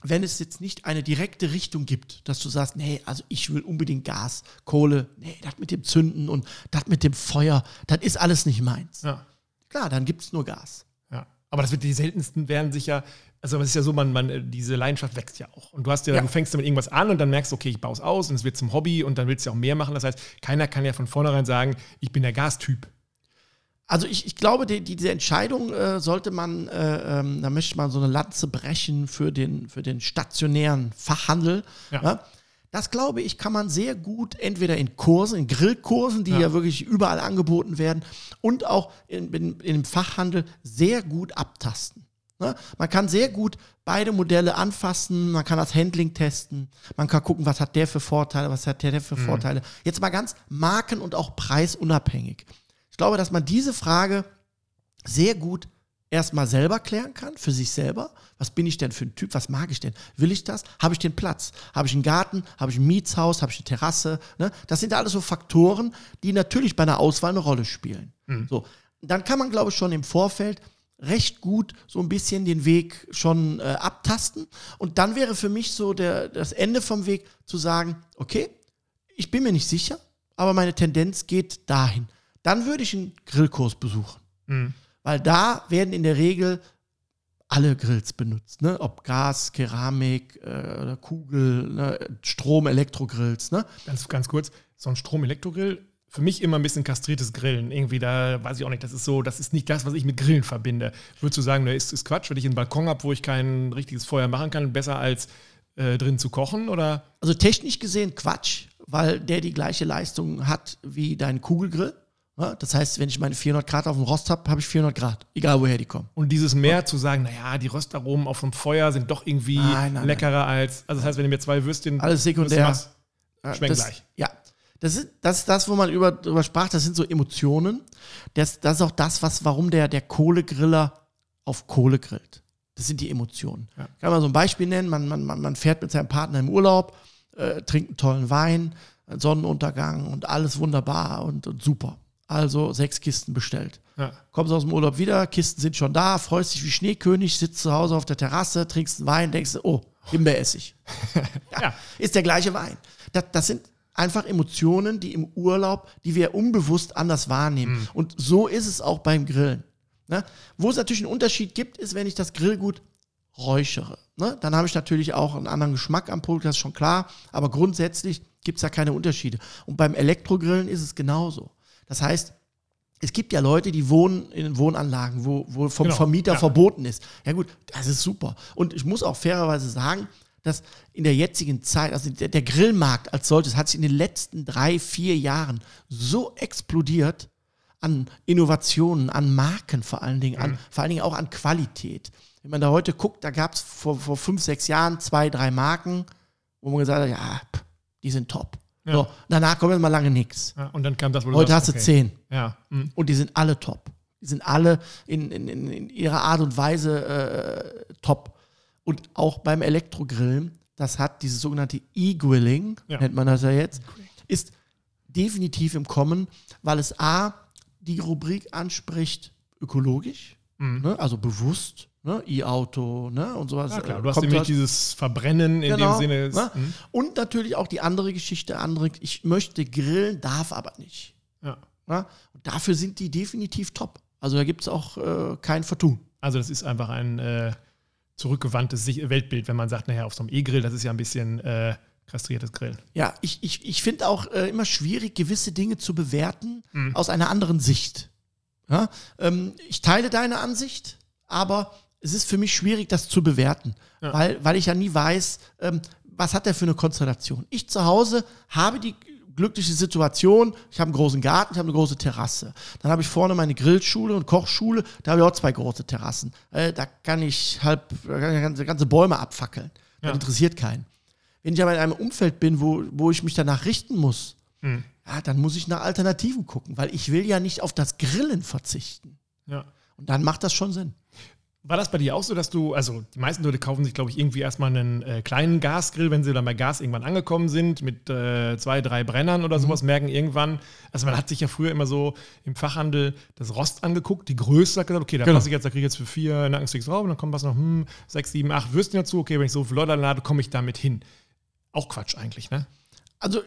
wenn es jetzt nicht eine direkte Richtung gibt, dass du sagst, nee, also ich will unbedingt Gas, Kohle, nee, das mit dem Zünden und das mit dem Feuer, das ist alles nicht meins. Ja. Klar, dann gibt es nur Gas. Ja. Aber das wird die seltensten werden sich ja, also es ist ja so, man, man, äh, diese Leidenschaft wächst ja auch. Und du hast ja, Ja. du fängst damit irgendwas an und dann merkst du, okay, ich baue es aus und es wird zum Hobby und dann willst du ja auch mehr machen. Das heißt, keiner kann ja von vornherein sagen, ich bin der Gastyp. Also ich, ich glaube, die, die, diese Entscheidung äh, sollte man, äh, ähm, da möchte man so eine Lanze brechen für den, für den stationären Fachhandel. Ja. Ja. Das glaube ich, kann man sehr gut entweder in Kursen, in Grillkursen, die ja, Ja. wirklich überall angeboten werden, und auch in, in, im Fachhandel sehr gut abtasten. Ne? Man kann sehr gut beide Modelle anfassen, man kann das Handling testen, man kann gucken, was hat der für Vorteile, was hat der für Vorteile. Jetzt mal ganz marken- und auch preisunabhängig. Ich glaube, dass man diese Frage sehr gut erstmal selber klären kann, für sich selber. Was bin ich denn für ein Typ? Was mag ich denn? Will ich das? Habe ich den Platz? Habe ich einen Garten? Habe ich ein Mietshaus? Habe ich eine Terrasse? Ne? Das sind alles so Faktoren, die natürlich bei einer Auswahl eine Rolle spielen. So, dann kann man, glaube ich, schon im Vorfeld recht gut so ein bisschen den Weg schon äh, abtasten. Und dann wäre für mich so der, das Ende vom Weg zu sagen, okay, ich bin mir nicht sicher, aber meine Tendenz geht dahin. Dann würde ich einen Grillkurs besuchen. Mhm. Weil da werden in der Regel alle Grills benutzt. Ne? Ob Gas, Keramik äh, oder Kugel, ne? Strom, Elektrogrills. Ne? Ganz, ganz kurz, so ein Strom-Elektrogrill, für mich immer ein bisschen kastriertes Grillen. Irgendwie, da weiß ich auch nicht, das ist so, das ist nicht das, was ich mit Grillen verbinde. Würdest du sagen, ne, ist, ist Quatsch, wenn ich einen Balkon habe, wo ich kein richtiges Feuer machen kann, besser als äh, drin zu kochen? Oder? Also technisch gesehen Quatsch, weil der die gleiche Leistung hat wie dein Kugelgrill. Das heißt, wenn ich meine 400 Grad auf dem Rost habe, habe ich 400 Grad, egal woher die kommen. Und dieses mehr zu sagen, naja, die Röstaromen auf dem Feuer sind doch irgendwie Nein, nein, leckerer als. Also das heißt, wenn du mir zwei Würstchen Alles sekundär. Machst, Ja, schmecken das, gleich. Ja. Das ist, das ist das, wo man über, drüber sprach, das sind so Emotionen. Das, das ist auch das, was, warum der, der Kohlegriller auf Kohle grillt. Das sind die Emotionen. Ja. Kann mal so ein Beispiel nennen. Man, man, man fährt mit seinem Partner im Urlaub, äh, trinkt einen tollen Wein, Sonnenuntergang und alles wunderbar und, und super. Also sechs Kisten bestellt. Ja. Kommst aus dem Urlaub wieder, Kisten sind schon da, freust dich wie Schneekönig, sitzt zu Hause auf der Terrasse, trinkst einen Wein, denkst, oh, Himbeeressig. ja, ja. Ist der gleiche Wein. Das, das, sind einfach Emotionen, die im Urlaub, die wir unbewusst anders wahrnehmen. Mhm. Und so ist es auch beim Grillen. Ne? Wo es natürlich einen Unterschied gibt, ist, wenn ich das Grillgut räuchere. Ne? Dann habe ich natürlich auch einen anderen Geschmack am Pult, das ist schon klar. Aber grundsätzlich gibt es da keine Unterschiede. Und beim Elektrogrillen ist es genauso. Das heißt, es gibt ja Leute, die wohnen in Wohnanlagen, wo, wo vom genau, Vermieter ja. verboten ist. Ja gut, das ist super. Und ich muss auch fairerweise sagen, dass in der jetzigen Zeit, also der, der Grillmarkt als solches hat sich in den letzten drei, vier Jahren so explodiert an Innovationen, an Marken vor allen Dingen, an, mhm. vor allen Dingen auch an Qualität. Wenn man da heute guckt, da gab es vor, vor fünf, sechs Jahren zwei, drei Marken, wo man gesagt hat, ja, die sind top. Ja. So, danach kommt mal lange nichts. Ja, und dann kam das, wo Heute hast du okay. zehn. Ja. Mhm. Und die sind alle top. Die sind alle in, in, in ihrer Art und Weise äh, top. Und auch beim Elektrogrillen, das hat dieses sogenannte E-Grilling, nennt man das ja jetzt, ist definitiv im Kommen, weil es A, die Rubrik anspricht, ökologisch, mhm. ne, also bewusst, ne, E-Auto ne, und sowas. Ja, klar, äh, du hast nämlich dieses Verbrennen in genau, dem Sinne. Ne? Hm. Und natürlich auch die andere Geschichte, andere, ich möchte grillen, darf aber nicht. Ja. Ne? Und dafür sind die definitiv top. Also da gibt es auch äh, kein Vertun. Also das ist einfach ein äh, zurückgewandtes Weltbild, wenn man sagt, naja, auf so einem E-Grill, das ist ja ein bisschen äh, kastriertes Grillen. Ja, ich, ich, ich finde auch äh, immer schwierig, gewisse Dinge zu bewerten mhm. aus einer anderen Sicht. Ja? Ähm, ich teile deine Ansicht, aber es ist für mich schwierig, das zu bewerten, ja. weil, weil ich ja nie weiß, ähm, was hat der für eine Konstellation. Ich zu Hause habe die glückliche Situation, ich habe einen großen Garten, ich habe eine große Terrasse. Dann habe ich vorne meine Grillschule und Kochschule, da habe ich auch zwei große Terrassen. Äh, da kann ich halb ganze, ganze Bäume abfackeln. Das ja. interessiert keinen. Wenn ich aber in einem Umfeld bin, wo, wo ich mich danach richten muss, hm. ja, dann muss ich nach Alternativen gucken, weil ich will ja nicht auf das Grillen verzichten. Ja. Und dann macht das schon Sinn. War das bei dir auch so, dass du, also die meisten Leute kaufen sich, glaube ich, irgendwie erstmal einen äh, kleinen Gasgrill, wenn sie dann bei Gas irgendwann angekommen sind, mit äh, zwei, drei Brennern oder mhm. sowas, merken irgendwann, also man hat sich ja früher immer so im Fachhandel das Rost angeguckt, die Größe, hat gesagt, okay, da genau. passe ich jetzt, da kriege ich jetzt für vier Nackensticks drauf und dann kommt was noch, hm, sechs, sieben, acht Würstchen dazu, okay, wenn ich so viele Leute lade, komme ich damit hin. Auch Quatsch eigentlich, ne? Also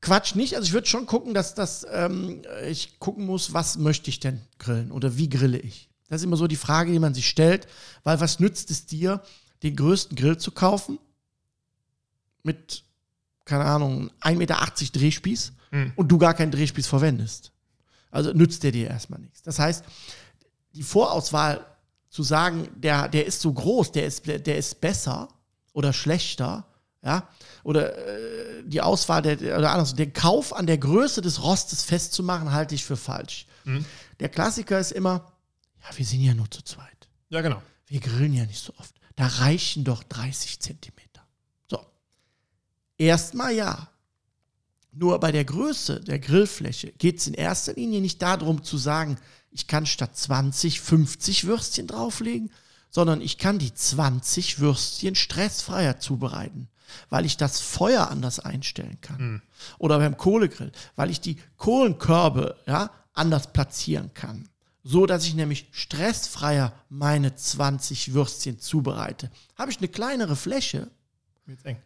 Quatsch nicht. Also ich würde schon gucken, dass das, ähm, ich gucken muss, was möchte ich denn grillen oder wie grille ich. Das ist immer so die Frage, die man sich stellt, weil was nützt es dir, den größten Grill zu kaufen mit, keine Ahnung, 1,80 Meter Drehspieß mhm. und du gar keinen Drehspieß verwendest. Also nützt der dir erstmal nichts. Das heißt, die Vorauswahl zu sagen, der, der ist so groß, der ist, der ist besser oder schlechter, ja, oder äh, die Auswahl der, oder anders, den Kauf an der Größe des Rostes festzumachen, halte ich für falsch. Mhm. Der Klassiker ist immer, ja, wir sind ja nur zu zweit. Ja, genau. Wir grillen ja nicht so oft. Da reichen doch 30 Zentimeter. So. Erstmal ja. Nur bei der Größe der Grillfläche geht es in erster Linie nicht darum zu sagen, ich kann statt 20 50 Würstchen drauflegen, sondern ich kann die 20 Würstchen stressfreier zubereiten, weil ich das Feuer anders einstellen kann. Mhm. Oder beim Kohlegrill, weil ich die Kohlenkörbe ja, anders platzieren kann so dass ich nämlich stressfreier meine 20 Würstchen zubereite. Habe ich eine kleinere Fläche,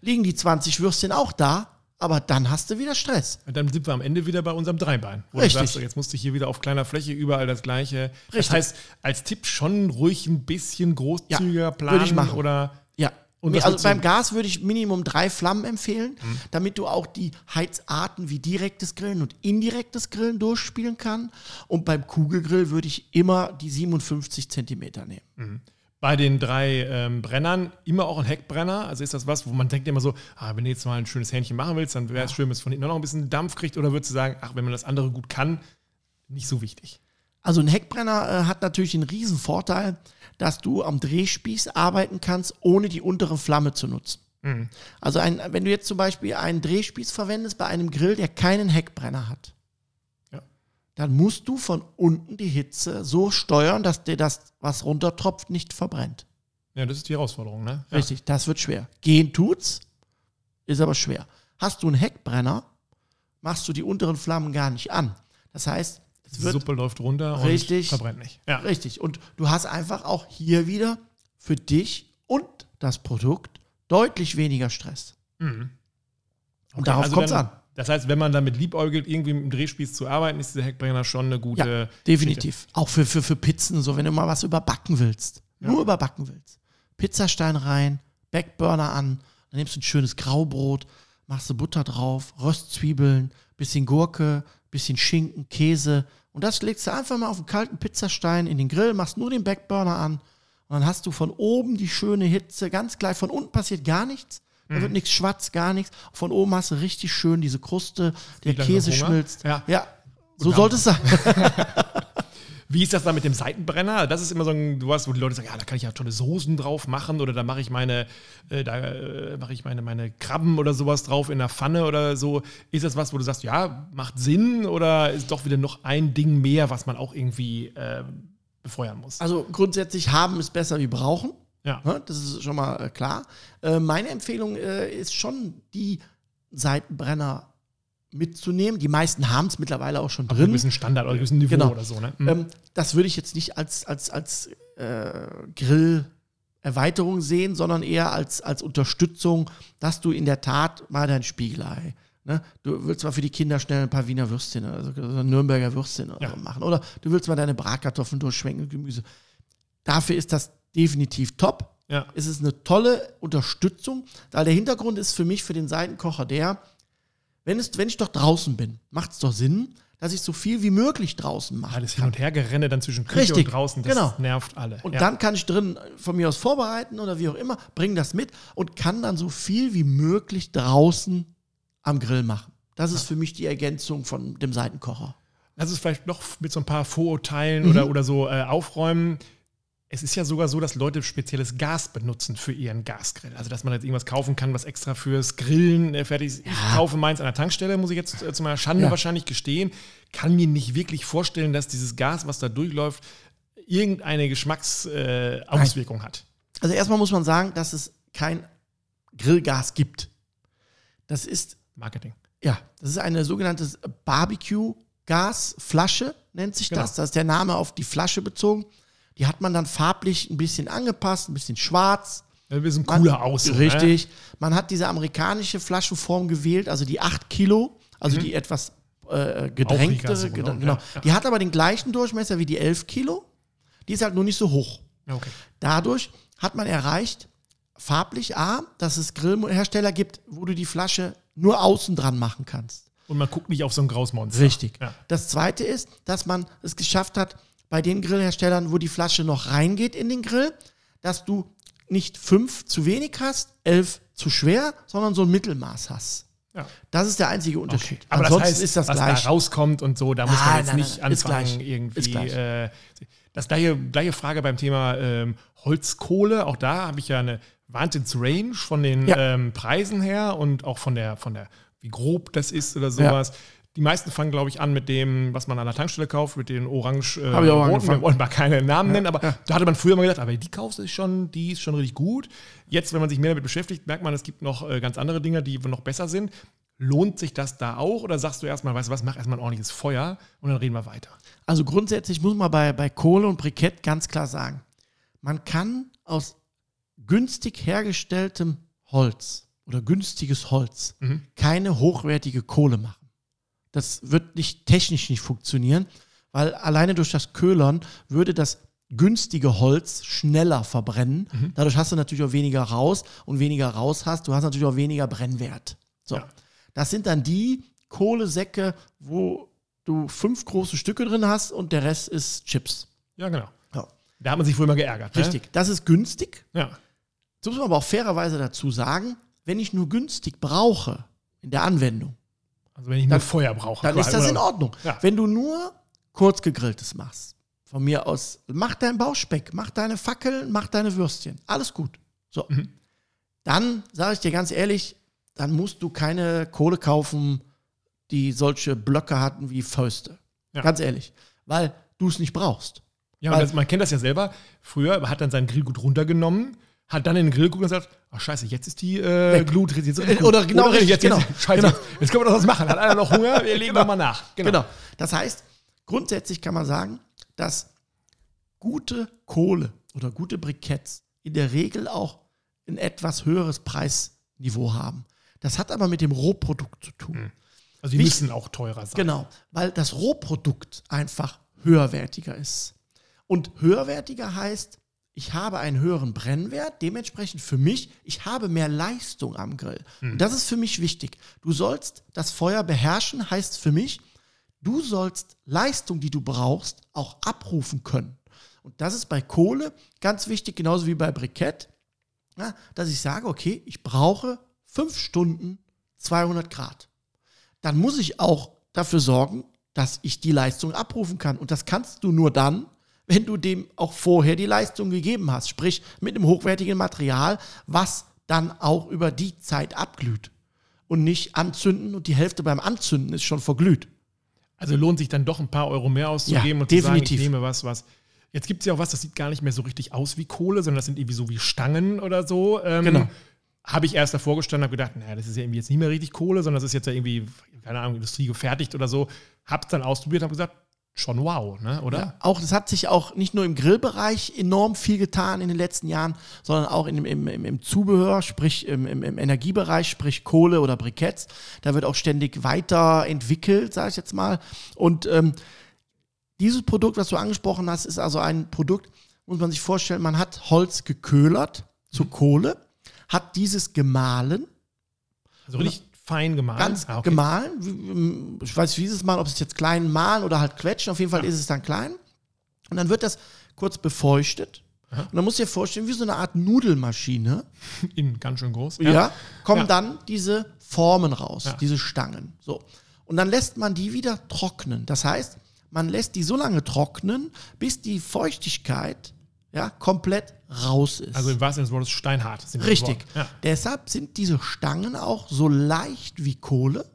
liegen die 20 Würstchen auch da, aber dann hast du wieder Stress. Und dann sind wir am Ende wieder bei unserem Dreibein. Wo Richtig. du sagst, jetzt musste ich hier wieder auf kleiner Fläche überall das Gleiche. Richtig. Das heißt, als Tipp schon ruhig ein bisschen großzügiger ja, planen. Oder ja, also beim Gas würde ich Minimum drei Flammen empfehlen, mhm. damit du auch die Heizarten wie direktes Grillen und indirektes Grillen durchspielen kann. Und beim Kugelgrill würde ich immer die 57 Zentimeter nehmen. Mhm. Bei den drei ähm, Brennern immer auch ein Heckbrenner. Also ist das was, wo man denkt immer so, ah, wenn du jetzt mal ein schönes Hähnchen machen willst, dann wäre es ja. schön, wenn es von hinten noch ein bisschen Dampf kriegt. Oder würdest du sagen, ach, wenn man das andere gut kann, nicht so wichtig? Also ein Heckbrenner äh, hat natürlich einen riesen Vorteil dass du am Drehspieß arbeiten kannst, ohne die untere Flamme zu nutzen. Mhm. Also ein, wenn du jetzt zum Beispiel einen Drehspieß verwendest bei einem Grill, der keinen Heckbrenner hat, ja. dann musst du von unten die Hitze so steuern, dass dir das, was runtertropft, nicht verbrennt. Ja, das ist die Herausforderung, ne? Ja. Richtig, das wird schwer. Gehen tut's, ist aber schwer. Hast du einen Heckbrenner, machst du die unteren Flammen gar nicht an. Das heißt, Suppe läuft runter Richtig. und verbrennt nicht. Ja. richtig. Und du hast einfach auch hier wieder für dich und das Produkt deutlich weniger Stress. Mhm. Und darauf also kommt es an. Das heißt, wenn man damit liebäugelt, irgendwie mit dem Drehspieß zu arbeiten, ist dieser Heckbrenner schon eine gute. Ja, definitiv. Auch für, für, für Pizzen, so, wenn du mal was überbacken willst. Nur überbacken willst. Pizzastein rein, Backburner an, dann nimmst du ein schönes Graubrot, machst du Butter drauf, Röstzwiebeln, bisschen Gurke, bisschen Schinken, Käse. Und das legst du einfach mal auf einen kalten Pizzastein in den Grill, machst nur den Backburner an. Und dann hast du von oben die schöne Hitze, ganz gleich. Von unten passiert gar nichts. Da Mhm. wird nichts schwarz, gar nichts. Von oben hast du richtig schön diese Kruste, der Käse schmilzt. Ja. ja. So sollte es sein. Wie ist das dann mit dem Seitenbrenner? Das ist immer so ein, du hast, wo die Leute sagen, ja, da kann ich ja tolle Soßen drauf machen oder da mache ich meine, äh, da äh, mache ich meine, meine Krabben oder sowas drauf in der Pfanne oder so. Ist das was, wo du sagst, ja, macht Sinn oder ist doch wieder noch ein Ding mehr, was man auch irgendwie äh, befeuern muss? Also grundsätzlich haben ist besser wie brauchen. Ja. Ne? Das ist schon mal äh, klar. Äh, meine Empfehlung äh, ist schon, die Seitenbrenner mitzunehmen. Die meisten haben es mittlerweile auch schon Ein drin. bisschen Standard oder ein bisschen Niveau Genau. oder so, ne? Mhm. Ähm, das würde ich jetzt nicht als, als, als äh, Grill-Erweiterung sehen, sondern eher als, als Unterstützung, dass du in der Tat mal dein Spiegelei. Ne? Du willst mal für die Kinder schnell ein paar Wiener Würstchen, also so Nürnberger Würstchen oder Ja. so machen. Oder du willst mal deine Bratkartoffeln durchschwenken, Gemüse. Dafür ist das definitiv top. ja. Es ist eine tolle Unterstützung, weil der Hintergrund ist für mich, für den Seitenkocher der, wenn, es, wenn ich doch draußen bin, macht es doch Sinn, dass ich so viel wie möglich draußen mache. Alles hin und her gerenne dann zwischen Küche Richtig, und draußen, das genau. nervt alle. Und ja. dann kann ich drin von mir aus vorbereiten oder wie auch immer, bringe das mit und kann dann so viel wie möglich draußen am Grill machen. Das ist für mich die Ergänzung von dem Seitenkocher. Lass es vielleicht noch mit so ein paar Vorurteilen Mhm. oder, oder so äh, aufräumen. Es ist ja sogar so, dass Leute spezielles Gas benutzen für ihren Gasgrill. Also, dass man jetzt irgendwas kaufen kann, was extra fürs Grillen äh, fertig ist. Ich kaufe meins an der Tankstelle, muss ich jetzt äh, zu meiner Schande Ja. wahrscheinlich gestehen. Kann mir nicht wirklich vorstellen, dass dieses Gas, was da durchläuft, irgendeine Geschmacksauswirkung äh, hat. Also erstmal muss man sagen, dass es kein Grillgas gibt. Das ist Marketing. Ja, das ist eine sogenannte Barbecue-Gasflasche, nennt sich Genau. das. Da ist der Name auf die Flasche bezogen. Die hat man dann farblich ein bisschen angepasst, ein bisschen schwarz. Ein bisschen Man- cooler aus. so, Ne? Richtig. Man hat diese amerikanische Flaschenform gewählt, also die 8 Kilo, also die etwas äh, gedrängte. Aufreger so, gedr- genau, genau. ja. Die hat aber den gleichen Durchmesser wie die 11 Kilo. Die ist halt nur nicht so hoch. Okay. Dadurch hat man erreicht, farblich A, dass es Grillhersteller gibt, wo du die Flasche nur außen dran machen kannst. Und man guckt nicht auf so ein Grausmonster. Richtig. Ja. Das zweite ist, dass man es geschafft hat, bei den Grillherstellern, wo die Flasche noch reingeht in den Grill, dass du nicht fünf zu wenig hast, elf zu schwer, sondern so ein Mittelmaß hast. Ja. Das ist der einzige Unterschied. Okay. Aber Ansonsten das heißt, ist das was gleich. da rauskommt und so, da muss man Nein, jetzt nein, nicht nein, anfangen, irgendwie. Äh, das gleiche, gleiche Frage beim Thema ähm, Holzkohle. Auch da habe ich ja eine Wahnsinns-Range von den Ja. ähm, Preisen her und auch von der, von der, wie grob das ist oder sowas. Die meisten fangen, glaube ich, an mit dem, was man an der Tankstelle kauft, mit den orange äh, Hab ich auch roten. Wir wollen mal keine Namen nennen, aber da hatte man früher mal gedacht, aber die kaufst du schon, die ist schon richtig gut. Jetzt, wenn man sich mehr damit beschäftigt, merkt man, es gibt noch äh, ganz andere Dinge, die noch besser sind. Lohnt sich das da auch oder sagst du erstmal, weißt du was, mach erstmal ein ordentliches Feuer und dann reden wir weiter? Also grundsätzlich muss man bei, bei Kohle und Brikett ganz klar sagen, man kann aus günstig hergestelltem Holz oder günstiges Holz Mhm. keine hochwertige Kohle machen. Das wird nicht technisch nicht funktionieren, weil alleine durch das Köhlern würde das günstige Holz schneller verbrennen. Mhm. Dadurch hast du natürlich auch weniger raus und weniger raus hast, du hast natürlich auch weniger Brennwert. So. Ja. Das sind dann die Kohlesäcke, wo du fünf große Stücke drin hast und der Rest ist Chips. Ja, genau. Ja. Da hat man sich früher mal geärgert. Richtig. Das ist günstig. Ne? Ja. So muss man aber auch fairerweise dazu sagen, wenn ich nur günstig brauche in der Anwendung, Also wenn ich nur Feuer brauche. dann ist das in Ordnung. Ja. Wenn du nur kurz gegrilltes machst, von mir aus, mach dein Bauchspeck, mach deine Fackeln, mach deine Würstchen. Alles gut. So. Mhm. Dann sage ich dir ganz ehrlich, dann musst du keine Kohle kaufen, die solche Blöcke hatten wie Fäuste. Ja. Ganz ehrlich. Weil du es nicht brauchst. Ja, das, man kennt das ja selber. Früher hat dann sein Grillgut runtergenommen, hat dann in den Grill geguckt und sagt, ach scheiße, jetzt ist die äh, Glut. Jetzt, jetzt, oder genau, oder jetzt, genau, jetzt, scheiße, genau. jetzt können wir doch was machen. Hat einer noch Hunger? Wir legen genau. nochmal nach. Genau. genau. Das heißt, grundsätzlich kann man sagen, dass gute Kohle oder gute Briketts in der Regel auch ein etwas höheres Preisniveau haben. Das hat aber mit dem Rohprodukt zu tun. Hm. Also die müssen auch teurer sein. Genau, weil das Rohprodukt einfach höherwertiger ist. Und höherwertiger heißt, ich habe einen höheren Brennwert, dementsprechend für mich, ich habe mehr Leistung am Grill. Hm. Und das ist für mich wichtig. Du sollst das Feuer beherrschen, heißt für mich, du sollst Leistung, die du brauchst, auch abrufen können. Und das ist bei Kohle ganz wichtig, genauso wie bei Brikett, ja, dass ich sage, okay, ich brauche fünf Stunden 200 Grad. Dann muss ich auch dafür sorgen, dass ich die Leistung abrufen kann. Und das kannst du nur dann, wenn du dem auch vorher die Leistung gegeben hast. Sprich, mit einem hochwertigen Material, was dann auch über die Zeit abglüht. Und nicht anzünden und die Hälfte beim Anzünden ist schon verglüht. Also lohnt sich dann doch ein paar Euro mehr auszugeben ja, und definitiv. zu sagen, ich nehme was, was Jetzt gibt es ja auch was, das sieht gar nicht mehr so richtig aus wie Kohle, sondern das sind irgendwie so wie Stangen oder so. Ähm, genau. Habe ich erst davor gestanden und gedacht, naja, das ist ja irgendwie jetzt nicht mehr richtig Kohle, sondern das ist jetzt ja irgendwie, keine Ahnung, Industrie gefertigt oder so. Hab's dann ausprobiert und habe gesagt, schon wow, ne? oder? Ja, auch das hat sich auch nicht nur im Grillbereich enorm viel getan in den letzten Jahren, sondern auch in, im, im, im Zubehör, sprich im, im, im, Energiebereich, sprich Kohle oder Briketts. Da wird auch ständig weiterentwickelt, sage ich jetzt mal. Und ähm, dieses Produkt, was du angesprochen hast, ist also ein Produkt, muss man sich vorstellen, man hat Holz geköhlert zu mhm. Kohle, hat dieses gemahlen. Also richtig fein gemahlen? Ganz ah, okay. gemahlen. Ich weiß, wie ist es mal, ob es jetzt klein mahlen oder halt quetschen. Auf jeden Fall ja. ist es dann klein. Und dann wird das kurz befeuchtet. Aha. Und dann musst du dir vorstellen, wie so eine Art Nudelmaschine. Innen ganz schön groß. Ja. ja kommen ja. dann diese Formen raus, diese Stangen. So. Und dann lässt man die wieder trocknen. Das heißt, man lässt die so lange trocknen, bis die Feuchtigkeit ja, komplett raus ist. Also im wahrsten Sinne des Wortes steinhart. Richtig. Ja. Deshalb sind diese Stangen auch so leicht wie Kohle.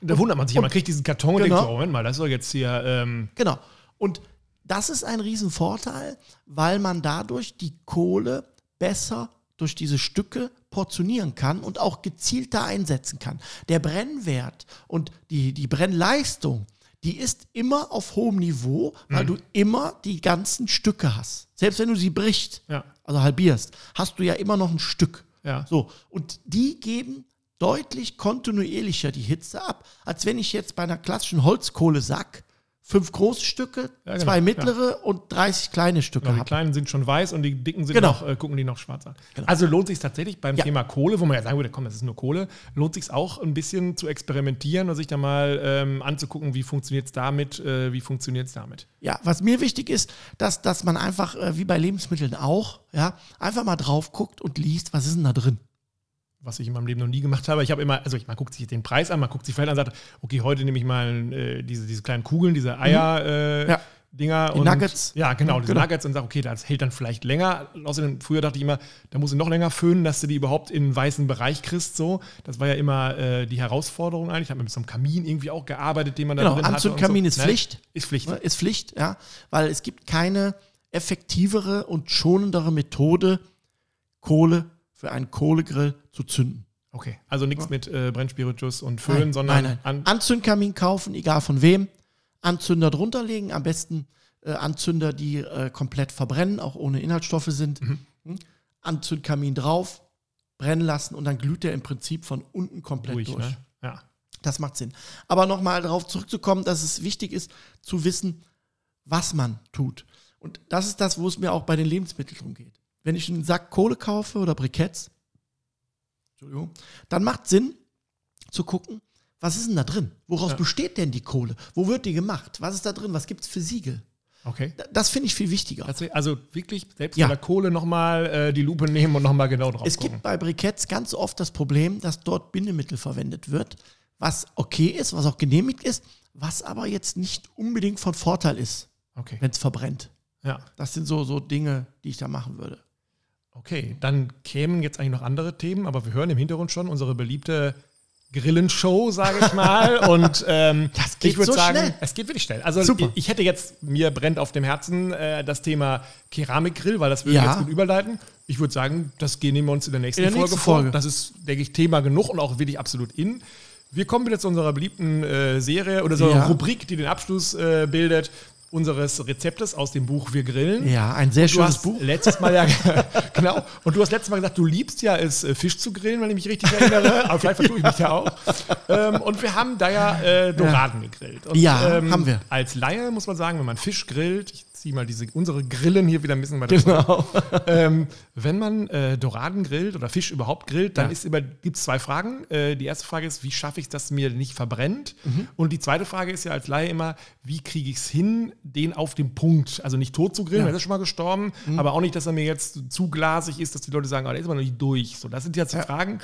Da wundert man sich ja, man kriegt diesen Karton genau, und denkt, oh, Moment mal, das ist doch jetzt hier. Ähm genau. Und das ist ein Riesenvorteil, weil man dadurch die Kohle besser durch diese Stücke portionieren kann und auch gezielter einsetzen kann. Der Brennwert und die, die Brennleistung die ist immer auf hohem Niveau, weil mhm. du immer die ganzen Stücke hast. Selbst wenn du sie brichst, ja. also halbierst, hast du ja immer noch ein Stück. Ja. So. Und die geben deutlich kontinuierlicher die Hitze ab, als wenn ich jetzt bei einer klassischen Holzkohle sack fünf große Stücke, ja, genau, zwei mittlere ja. und 30 kleine Stücke genau, Die kleinen sind schon weiß und die dicken sind genau. noch, äh, gucken die noch schwarz an. Genau. Also lohnt sich tatsächlich beim ja. Thema Kohle, wo man ja sagen würde, komm, das ist nur Kohle, lohnt sich auch ein bisschen zu experimentieren und sich da mal ähm, anzugucken, wie funktioniert es damit, äh, wie funktioniert es damit. Ja, was mir wichtig ist, dass, dass man einfach, äh, wie bei Lebensmitteln auch, ja, einfach mal drauf guckt und liest, was ist denn da drin was ich in meinem Leben noch nie gemacht habe. Ich habe immer, also ich, man guckt sich den Preis an, man guckt sich vielleicht an und sagt, okay, heute nehme ich mal äh, diese, diese kleinen Kugeln, diese Eier. Mhm. Äh, ja. Dinger die und Nuggets. Ja, genau, diese genau. Nuggets und sag, okay, das hält dann vielleicht länger. Außerdem, früher dachte ich immer, da muss ich noch länger föhnen, dass du die überhaupt in einen weißen Bereich kriegst. So. Das war ja immer äh, die Herausforderung eigentlich. Ich habe mit so einem Kamin irgendwie auch gearbeitet, den man da genau, drin Anzündkamin so. ist Pflicht. Nein, ist Pflicht. Ist Pflicht, ja. Weil es gibt keine effektivere und schonendere Methode, Kohle für einen Kohlegrill zu zünden. Okay, also nichts ja. mit äh, Brennspiritus und Föhn, nein, sondern. Nein, nein. An Anzündkamin kaufen, egal von wem. Anzünder drunter legen, am besten äh, Anzünder, die äh, komplett verbrennen, auch ohne Inhaltsstoffe sind. Mhm. Hm? Anzündkamin drauf, brennen lassen und dann glüht der im Prinzip von unten komplett Ruhig, durch. Ne? Ja. Das macht Sinn. Aber nochmal darauf zurückzukommen, dass es wichtig ist, zu wissen, was man tut. Und das ist das, wo es mir auch bei den Lebensmitteln drum geht. Wenn ich einen Sack Kohle kaufe oder Briketts, Entschuldigung, dann macht Sinn zu gucken, was ist denn da drin? Woraus ja. besteht denn die Kohle? Wo wird die gemacht? Was ist da drin? Was gibt es für Siegel? Okay. Das finde ich viel wichtiger. Also wirklich selbst ja. bei der Kohle nochmal äh, die Lupe nehmen und nochmal genau drauf Es gucken. gibt bei Briketts ganz oft das Problem, dass dort Bindemittel verwendet wird, was okay ist, was auch genehmigt ist, was aber jetzt nicht unbedingt von Vorteil ist, okay. wenn es verbrennt. Ja. Das sind so, so Dinge, die ich da machen würde. Okay, dann kämen jetzt eigentlich noch andere Themen, aber wir hören im Hintergrund schon unsere beliebte Grillenshow, sage ich mal. Und ähm, Das geht ich würde so sagen, schnell. es geht wirklich schnell. Also Super. Ich, ich hätte jetzt, mir brennt auf dem Herzen äh, das Thema Keramikgrill, weil das würde Ja. jetzt gut überleiten. Ich würde sagen, das gehen wir uns in der nächsten, In der Folge nächsten vor. Folge. Das ist, denke ich, Thema genug und auch wirklich absolut in. Wir kommen wieder zu unserer beliebten äh, Serie oder so Ja. einer Rubrik, die den Abschluss äh, bildet, unseres Rezeptes aus dem Buch Wir grillen. Ja, ein sehr Du schönes hast Buch. letztes Mal ja, genau. Und du hast letztes Mal gesagt, du liebst ja es, äh, Fisch zu grillen, wenn ich mich richtig erinnere. Aber vielleicht vertue ich mich ja auch. Ähm, und wir haben da ja äh, Doraden gegrillt. Und, Ja, haben wir. Als Laie muss man sagen, wenn man Fisch grillt, ich ziehe mal diese, unsere Grillen hier wieder ein bisschen weiter Genau. ähm, wenn man äh, Doraden grillt oder Fisch überhaupt grillt, dann Ja. gibt es zwei Fragen. Äh, die erste Frage ist, wie schaffe ich es, dass es mir nicht verbrennt? Mhm. Und die zweite Frage ist ja als Laie immer, wie kriege ich es hin, den auf dem Punkt, also nicht tot zu grillen, Ja. Mhm. weil er ist schon mal gestorben, aber auch nicht, dass er mir jetzt zu glasig ist, dass die Leute sagen, oh, der ist aber noch nicht durch. So, das sind jetzt die Ja. Fragen,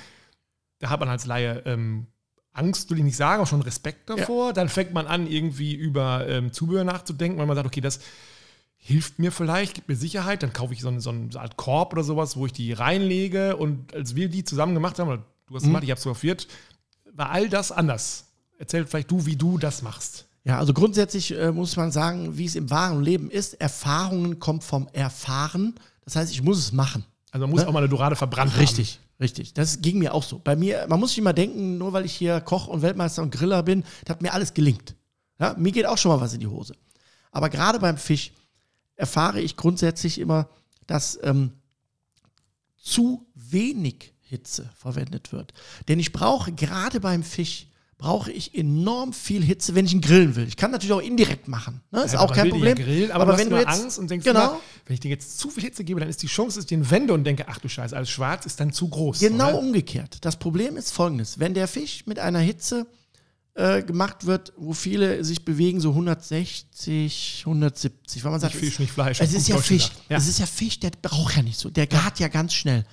da hat man als Laie ähm, Angst, will ich nicht sagen, auch schon Respekt davor. Dann fängt man an, irgendwie über ähm, Zubehör nachzudenken, weil man sagt, okay, das hilft mir vielleicht, gibt mir Sicherheit, dann kaufe ich so eine, so eine Art Korb oder sowas, wo ich die reinlege. Und als wir die zusammen gemacht haben, oder du hast es gemacht, ich habe es fotografiert, war all das anders. Erzähl vielleicht du, wie du das machst. Ja, also grundsätzlich äh, muss man sagen, wie es im wahren Leben ist, Erfahrungen kommt vom Erfahren. Das heißt, ich muss es machen. Also man muss auch mal eine Dorade verbrannt Richtig, richtig. Das ging mir auch so. Bei mir, man muss nicht immer denken, nur weil ich hier Koch und Weltmeister und Griller bin, das hat mir alles gelingt. Ja, mir geht auch schon mal was in die Hose. Aber gerade beim Fisch erfahre ich grundsätzlich immer, dass ähm, zu wenig Hitze verwendet wird. Denn ich brauche gerade beim Fisch brauche ich enorm viel Hitze, wenn ich ihn grillen will. Ich kann natürlich auch indirekt machen. Ne? Ist Ja, auch kein die ja Problem. Grillen, aber, aber wenn du jetzt Angst und denkst, genau, immer, wenn ich dir jetzt zu viel Hitze gebe, dann ist die Chance, dass ich den wende und denke, ach du Scheiße, alles schwarz ist dann zu groß. Genau oder? umgekehrt. Das Problem ist folgendes: Wenn der Fisch mit einer Hitze äh, gemacht wird, wo viele sich bewegen, so 160, 170, weil man sagt, Nicht Fisch, nicht Fleisch. es ist ja Fisch. Ja. Es ist ja Fisch, der braucht ja nicht so. Der gart ja ganz schnell.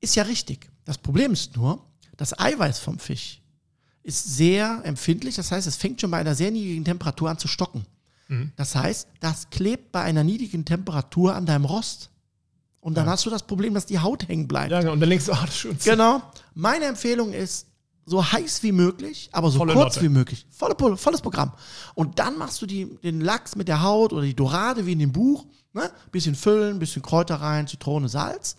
Ist ja richtig. Das Problem ist nur, das Eiweiß vom Fisch ist sehr empfindlich. Das heißt, es fängt schon bei einer sehr niedrigen Temperatur an zu stocken. Mhm. Das heißt, das klebt bei einer niedrigen Temperatur an deinem Rost. Und dann Ja. hast du das Problem, dass die Haut hängen bleibt. ja, genau. und dann denkst du, ach, das ist. Genau. Meine Empfehlung ist, so heiß wie möglich, aber so Volle kurz Lotte. wie möglich. Volle volles Programm. Und dann machst du die, den Lachs mit der Haut oder die Dorade wie in dem Buch. Ne? Bisschen füllen, bisschen Kräuter rein, Zitrone, Salz.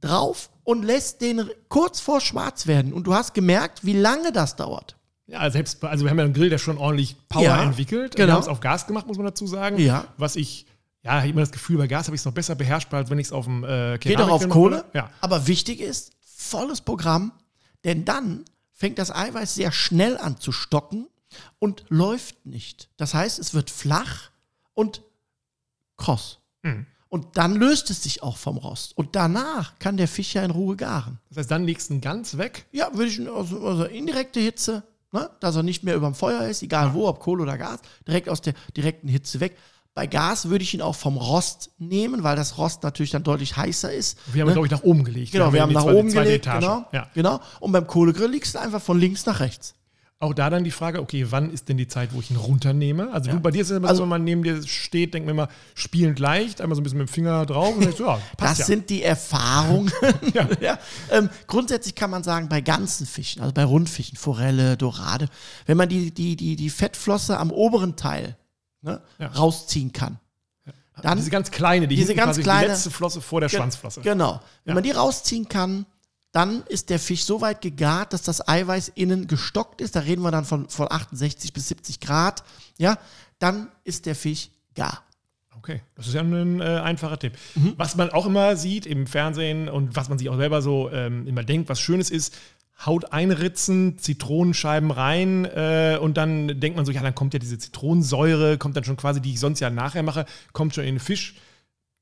Drauf und lässt den kurz vor schwarz werden. Und du hast gemerkt, wie lange das dauert. Ja, selbst, also wir haben ja einen Grill, der schon ordentlich Power Ja, entwickelt. genau. Wir haben es auf Gas gemacht, muss man dazu sagen. Ja. Was ich, ja, ich habe immer das Gefühl, bei Gas habe ich es noch besser beherrscht, als wenn ich es auf dem äh, Geht auch auf Kohle. Ja. Aber wichtig ist, volles Programm, denn dann fängt das Eiweiß sehr schnell an zu stocken und läuft nicht. Das heißt, es wird flach und kross. Mhm. Und dann löst es sich auch vom Rost. Und danach kann der Fisch ja in Ruhe garen. Das heißt, dann legst du ihn ganz weg. Ja, würde ich also, also indirekte Hitze, ne, dass er nicht mehr über dem Feuer ist, egal wo, ob Kohle oder Gas, direkt aus der direkten Hitze weg. Bei Gas würde ich ihn auch vom Rost nehmen, weil das Rost natürlich dann deutlich heißer ist. Wir haben ihn, glaube ich, nach oben gelegt. Genau, wir haben die nach oben gelegt, genau, Ja. genau. Und beim Kohlegrill liegst du einfach von links nach rechts. Auch da dann die Frage, okay, wann ist denn die Zeit, wo ich ihn runternehme? Also du, bei dir ist es immer Also- so, wenn man neben dir steht, denkt man immer, spielend leicht, einmal so ein bisschen mit dem Finger drauf und denkst, ja, passt Das ja. sind die Erfahrungen. Ja. ja. Ähm, grundsätzlich kann man sagen, bei ganzen Fischen, also bei Rundfischen, Forelle, Dorade, wenn man die, die, die, die Fettflosse am oberen Teil ne, Ja. rausziehen kann, dann diese ganz kleine, die Diese ganz kleine- die letzte Flosse vor der Schwanzflosse. Genau. Wenn man die rausziehen kann, dann ist der Fisch so weit gegart, dass das Eiweiß innen gestockt ist. Da reden wir dann von, von 68 bis 70 Grad. Ja, dann ist der Fisch gar. Okay, das ist ja ein äh, einfacher Tipp. Mhm. Was man auch immer sieht im Fernsehen und was man sich auch selber so ähm, immer denkt, was Schönes ist, Haut einritzen, Zitronenscheiben rein äh, und dann denkt man so, ja, dann kommt ja diese Zitronensäure, kommt dann schon quasi, die ich sonst ja nachher mache, kommt schon in den Fisch.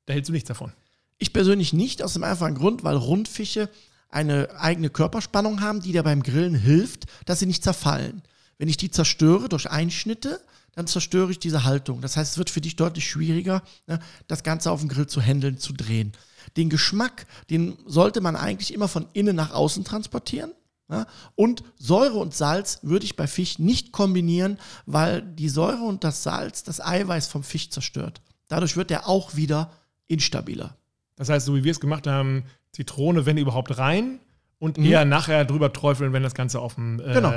Da hältst du nichts davon. Ich persönlich nicht, aus dem einfachen Grund, weil Rundfische eine eigene Körperspannung haben, die dir beim Grillen hilft, dass sie nicht zerfallen. Wenn ich die zerstöre durch Einschnitte, dann zerstöre ich diese Haltung. Das heißt, es wird für dich deutlich schwieriger, ne, das Ganze auf dem Grill zu handeln, zu drehen. Den Geschmack, den sollte man eigentlich immer von innen nach außen transportieren. Und Säure und Salz würde ich bei Fisch nicht kombinieren, weil die Säure und das Salz das Eiweiß vom Fisch zerstört. Dadurch wird er auch wieder instabiler. Das heißt, so wie wir es gemacht haben, Zitrone, wenn überhaupt, rein und mhm. eher nachher drüber träufeln, wenn das Ganze auf dem äh, genau.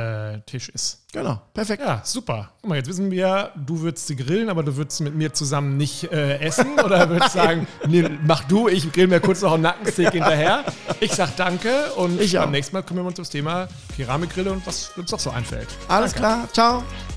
Tisch ist. Genau, perfekt. Ja, super. Guck mal, jetzt wissen wir, du würdest sie grillen, aber du würdest mit mir zusammen nicht äh, essen oder würdest sagen, nee, mach du, ich grill mir kurz noch einen Nackensteak hinterher. Ich sag danke und ich beim nächsten Mal kümmern wir uns um das Thema Keramikgrille und was uns doch so einfällt. Alles danke. klar, ciao.